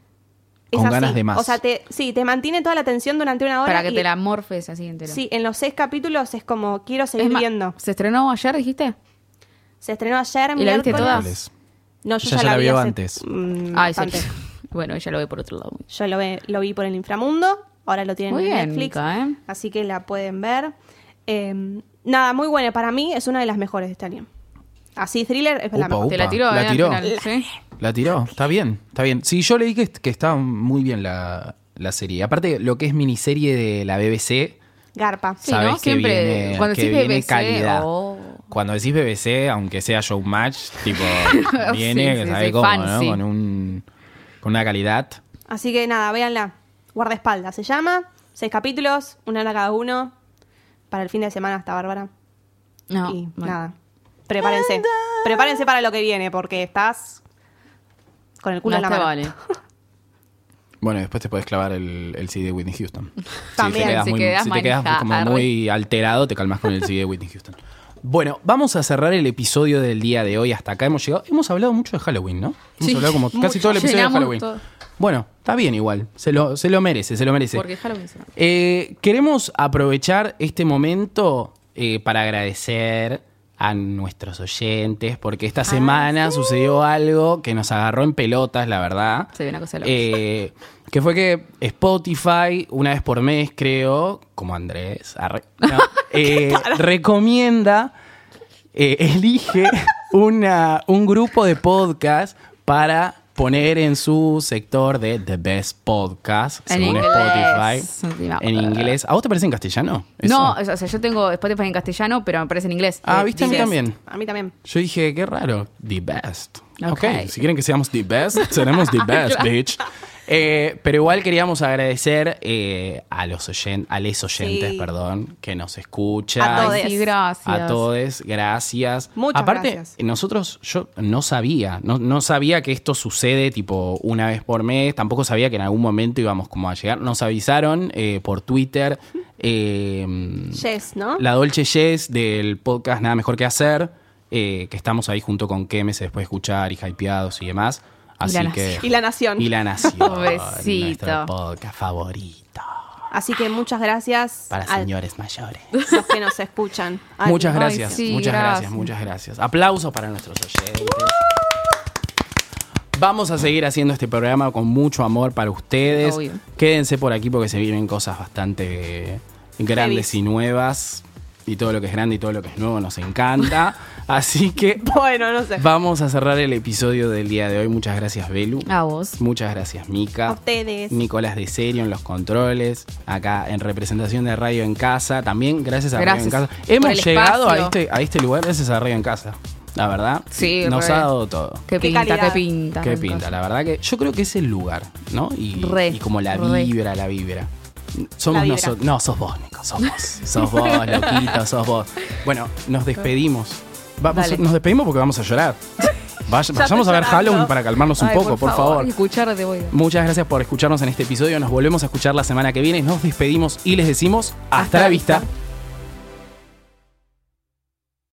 Speaker 3: Es
Speaker 1: Con
Speaker 3: así.
Speaker 1: ganas de más.
Speaker 3: O sea, te, sí, te mantiene toda la tensión durante una hora.
Speaker 2: Para que
Speaker 3: y-
Speaker 2: te la morfes así entera.
Speaker 3: Sí, en los seis capítulos es como quiero seguir viendo.
Speaker 2: ¿Se estrenó ayer, dijiste?
Speaker 3: Se estrenó ayer,
Speaker 2: ¿Y la viste
Speaker 3: miércoles.
Speaker 2: toda?
Speaker 1: Miércoles.
Speaker 3: No, yo
Speaker 1: Ella
Speaker 3: ya,
Speaker 1: ya
Speaker 3: la
Speaker 1: la
Speaker 3: vi hace,
Speaker 1: antes.
Speaker 3: mm,
Speaker 2: Ah, esa-
Speaker 3: antes. *laughs*
Speaker 2: Bueno, ella lo ve por otro lado.
Speaker 3: Yo lo, ve- lo vi por el inframundo, ahora lo tienen
Speaker 2: Muy
Speaker 3: en
Speaker 2: bien,
Speaker 3: Netflix,
Speaker 2: Mica, ¿eh?
Speaker 3: así que la pueden ver. Eh, nada, muy buena, para mí es una de las mejores de este año. Así, thriller es la
Speaker 1: Upa,
Speaker 3: mejor.
Speaker 2: Te la
Speaker 1: Upa,
Speaker 2: tiró,
Speaker 1: la
Speaker 2: ¿eh? al
Speaker 1: tiró.
Speaker 2: final, ¿sí?
Speaker 1: La tiró, está bien, está bien. Sí, yo leí que, que está muy bien la, la serie. Aparte, lo que es miniserie de la BBC,
Speaker 3: Garpa.
Speaker 2: Sí,
Speaker 1: sabes
Speaker 2: ¿no?
Speaker 1: que
Speaker 2: Siempre,
Speaker 1: viene,
Speaker 2: cuando
Speaker 1: que
Speaker 2: decís
Speaker 1: viene
Speaker 2: BBC,
Speaker 1: calidad.
Speaker 2: oh.
Speaker 1: Cuando decís BBC, aunque sea Showmatch, tipo, *laughs* viene,
Speaker 2: Sí, sí,
Speaker 1: ¿sabes
Speaker 2: sí,
Speaker 1: cómo,
Speaker 2: fan,
Speaker 1: no?
Speaker 2: sí.
Speaker 1: Con, un, con una calidad.
Speaker 3: Así que nada, véanla. Guardaespaldas se llama. Seis capítulos, una hora cada uno. Para el fin de semana está bárbara.
Speaker 2: No,
Speaker 3: y
Speaker 2: bueno.
Speaker 3: nada. Prepárense. Prepárense para lo que viene, porque estás con el culo
Speaker 2: No
Speaker 3: en la
Speaker 2: te
Speaker 3: mano.
Speaker 2: vale. *laughs*
Speaker 1: Bueno, después te puedes clavar el, el CD de Whitney Houston.
Speaker 3: También,
Speaker 1: si te quedas,
Speaker 2: si
Speaker 1: muy,
Speaker 2: quedas
Speaker 1: si te quedas como muy alterado, te calmas con el CD de Whitney Houston. Bueno, vamos a cerrar el episodio del día de hoy. Hasta acá hemos llegado. Hemos hablado mucho de Halloween, ¿no? Hemos
Speaker 2: Sí,
Speaker 1: hablado como casi todo el episodio de Halloween.
Speaker 2: todo.
Speaker 1: Bueno, está bien igual. Se lo, se lo merece, se lo merece.
Speaker 2: Porque Halloween se-
Speaker 1: Eh, queremos aprovechar este momento eh, para agradecer a nuestros oyentes, porque
Speaker 2: Ah,
Speaker 1: esta semana sucedió algo que nos agarró en pelotas, la verdad.
Speaker 2: Se ve una cosa loca.
Speaker 1: Eh, que fue que Spotify, una vez por mes, creo, como Andrés, arre- no, *laughs* eh, recomienda, eh, elige una, un grupo de podcast para poner en su sector de The Best Podcast,
Speaker 2: En
Speaker 1: según
Speaker 2: inglés.
Speaker 1: Spotify. En inglés. ¿A vos te parece en castellano? eso?
Speaker 2: No, o sea, yo tengo Spotify en castellano, pero me parece en inglés.
Speaker 1: Ah,
Speaker 2: Eh,
Speaker 1: ¿viste? A mí también.
Speaker 3: A mí también.
Speaker 1: Yo dije, qué raro, the best. Ok,
Speaker 2: Ok.
Speaker 1: si quieren que seamos the best, seremos the *laughs* best, bitch. Eh, pero igual queríamos agradecer eh, a los oyen- a les oyentes,
Speaker 3: Sí.
Speaker 1: perdón, que nos escuchan.
Speaker 3: A todes.
Speaker 2: Sí, gracias.
Speaker 1: A todos, gracias.
Speaker 3: Muchas
Speaker 1: Aparte,
Speaker 3: gracias.
Speaker 1: nosotros, yo no sabía, no, no sabía que esto sucede tipo una vez por mes, tampoco sabía que en algún momento íbamos como a llegar. Nos avisaron eh, por Twitter. eh,
Speaker 3: Yes, ¿no?
Speaker 1: la Dolce Yes del podcast Nada Mejor Que Hacer, eh, que estamos ahí junto con Kemes después de escuchar y hypeados y demás. Así
Speaker 2: La
Speaker 1: que.
Speaker 3: Y la nación.
Speaker 1: Y la nación. *laughs* Nuestro podcast favorito.
Speaker 3: Así que muchas gracias
Speaker 1: Para señores mayores.
Speaker 3: los que nos escuchan. Ay, *laughs*
Speaker 1: muchas
Speaker 2: ay,
Speaker 1: gracias,
Speaker 2: sí,
Speaker 1: muchas gracias.
Speaker 2: gracias.
Speaker 1: muchas gracias. Aplausos para nuestros oyentes. Vamos a seguir haciendo este programa con mucho amor para ustedes.
Speaker 2: Obvio.
Speaker 1: Quédense por aquí porque se vienen cosas bastante grandes y nuevas. Y todo lo que es grande y todo lo que es nuevo nos encanta. *laughs* Así que
Speaker 3: Bueno, no sé.
Speaker 1: vamos a cerrar el episodio del día de hoy. Muchas gracias, Belu.
Speaker 2: A vos.
Speaker 1: Muchas gracias,
Speaker 3: A
Speaker 1: Mica.
Speaker 3: ustedes.
Speaker 1: Nicolás de Serio en los controles, acá en representación de Radio en Casa, también gracias a
Speaker 2: Gracias
Speaker 1: Radio en Casa. Hemos llegado a este, a este lugar gracias a Radio en Casa, la verdad.
Speaker 2: Sí,
Speaker 1: Nos
Speaker 2: re.
Speaker 1: ha dado todo.
Speaker 2: Qué
Speaker 3: Qué
Speaker 2: pinta,
Speaker 3: calidad.
Speaker 2: qué pinta.
Speaker 1: Qué pinta, la verdad que yo creo que es el lugar, ¿no? Y,
Speaker 2: Re,
Speaker 1: y como la
Speaker 2: re.
Speaker 1: vibra, la vibra. Somos nosotros. No, sos vos, Nico, sos vos. Sos vos, *laughs* loquito, sos vos. Bueno, nos despedimos. Vamos,
Speaker 2: Dale.
Speaker 1: nos despedimos porque vamos a llorar. *laughs* Vaya- vayamos a ver
Speaker 3: llorando.
Speaker 1: Halloween para calmarnos un
Speaker 2: Ay,
Speaker 1: poco, por, favor.
Speaker 2: Voy.
Speaker 1: Muchas gracias por escucharnos en este episodio. Nos volvemos a escuchar la semana que viene. Nos despedimos y les decimos hasta, la vista.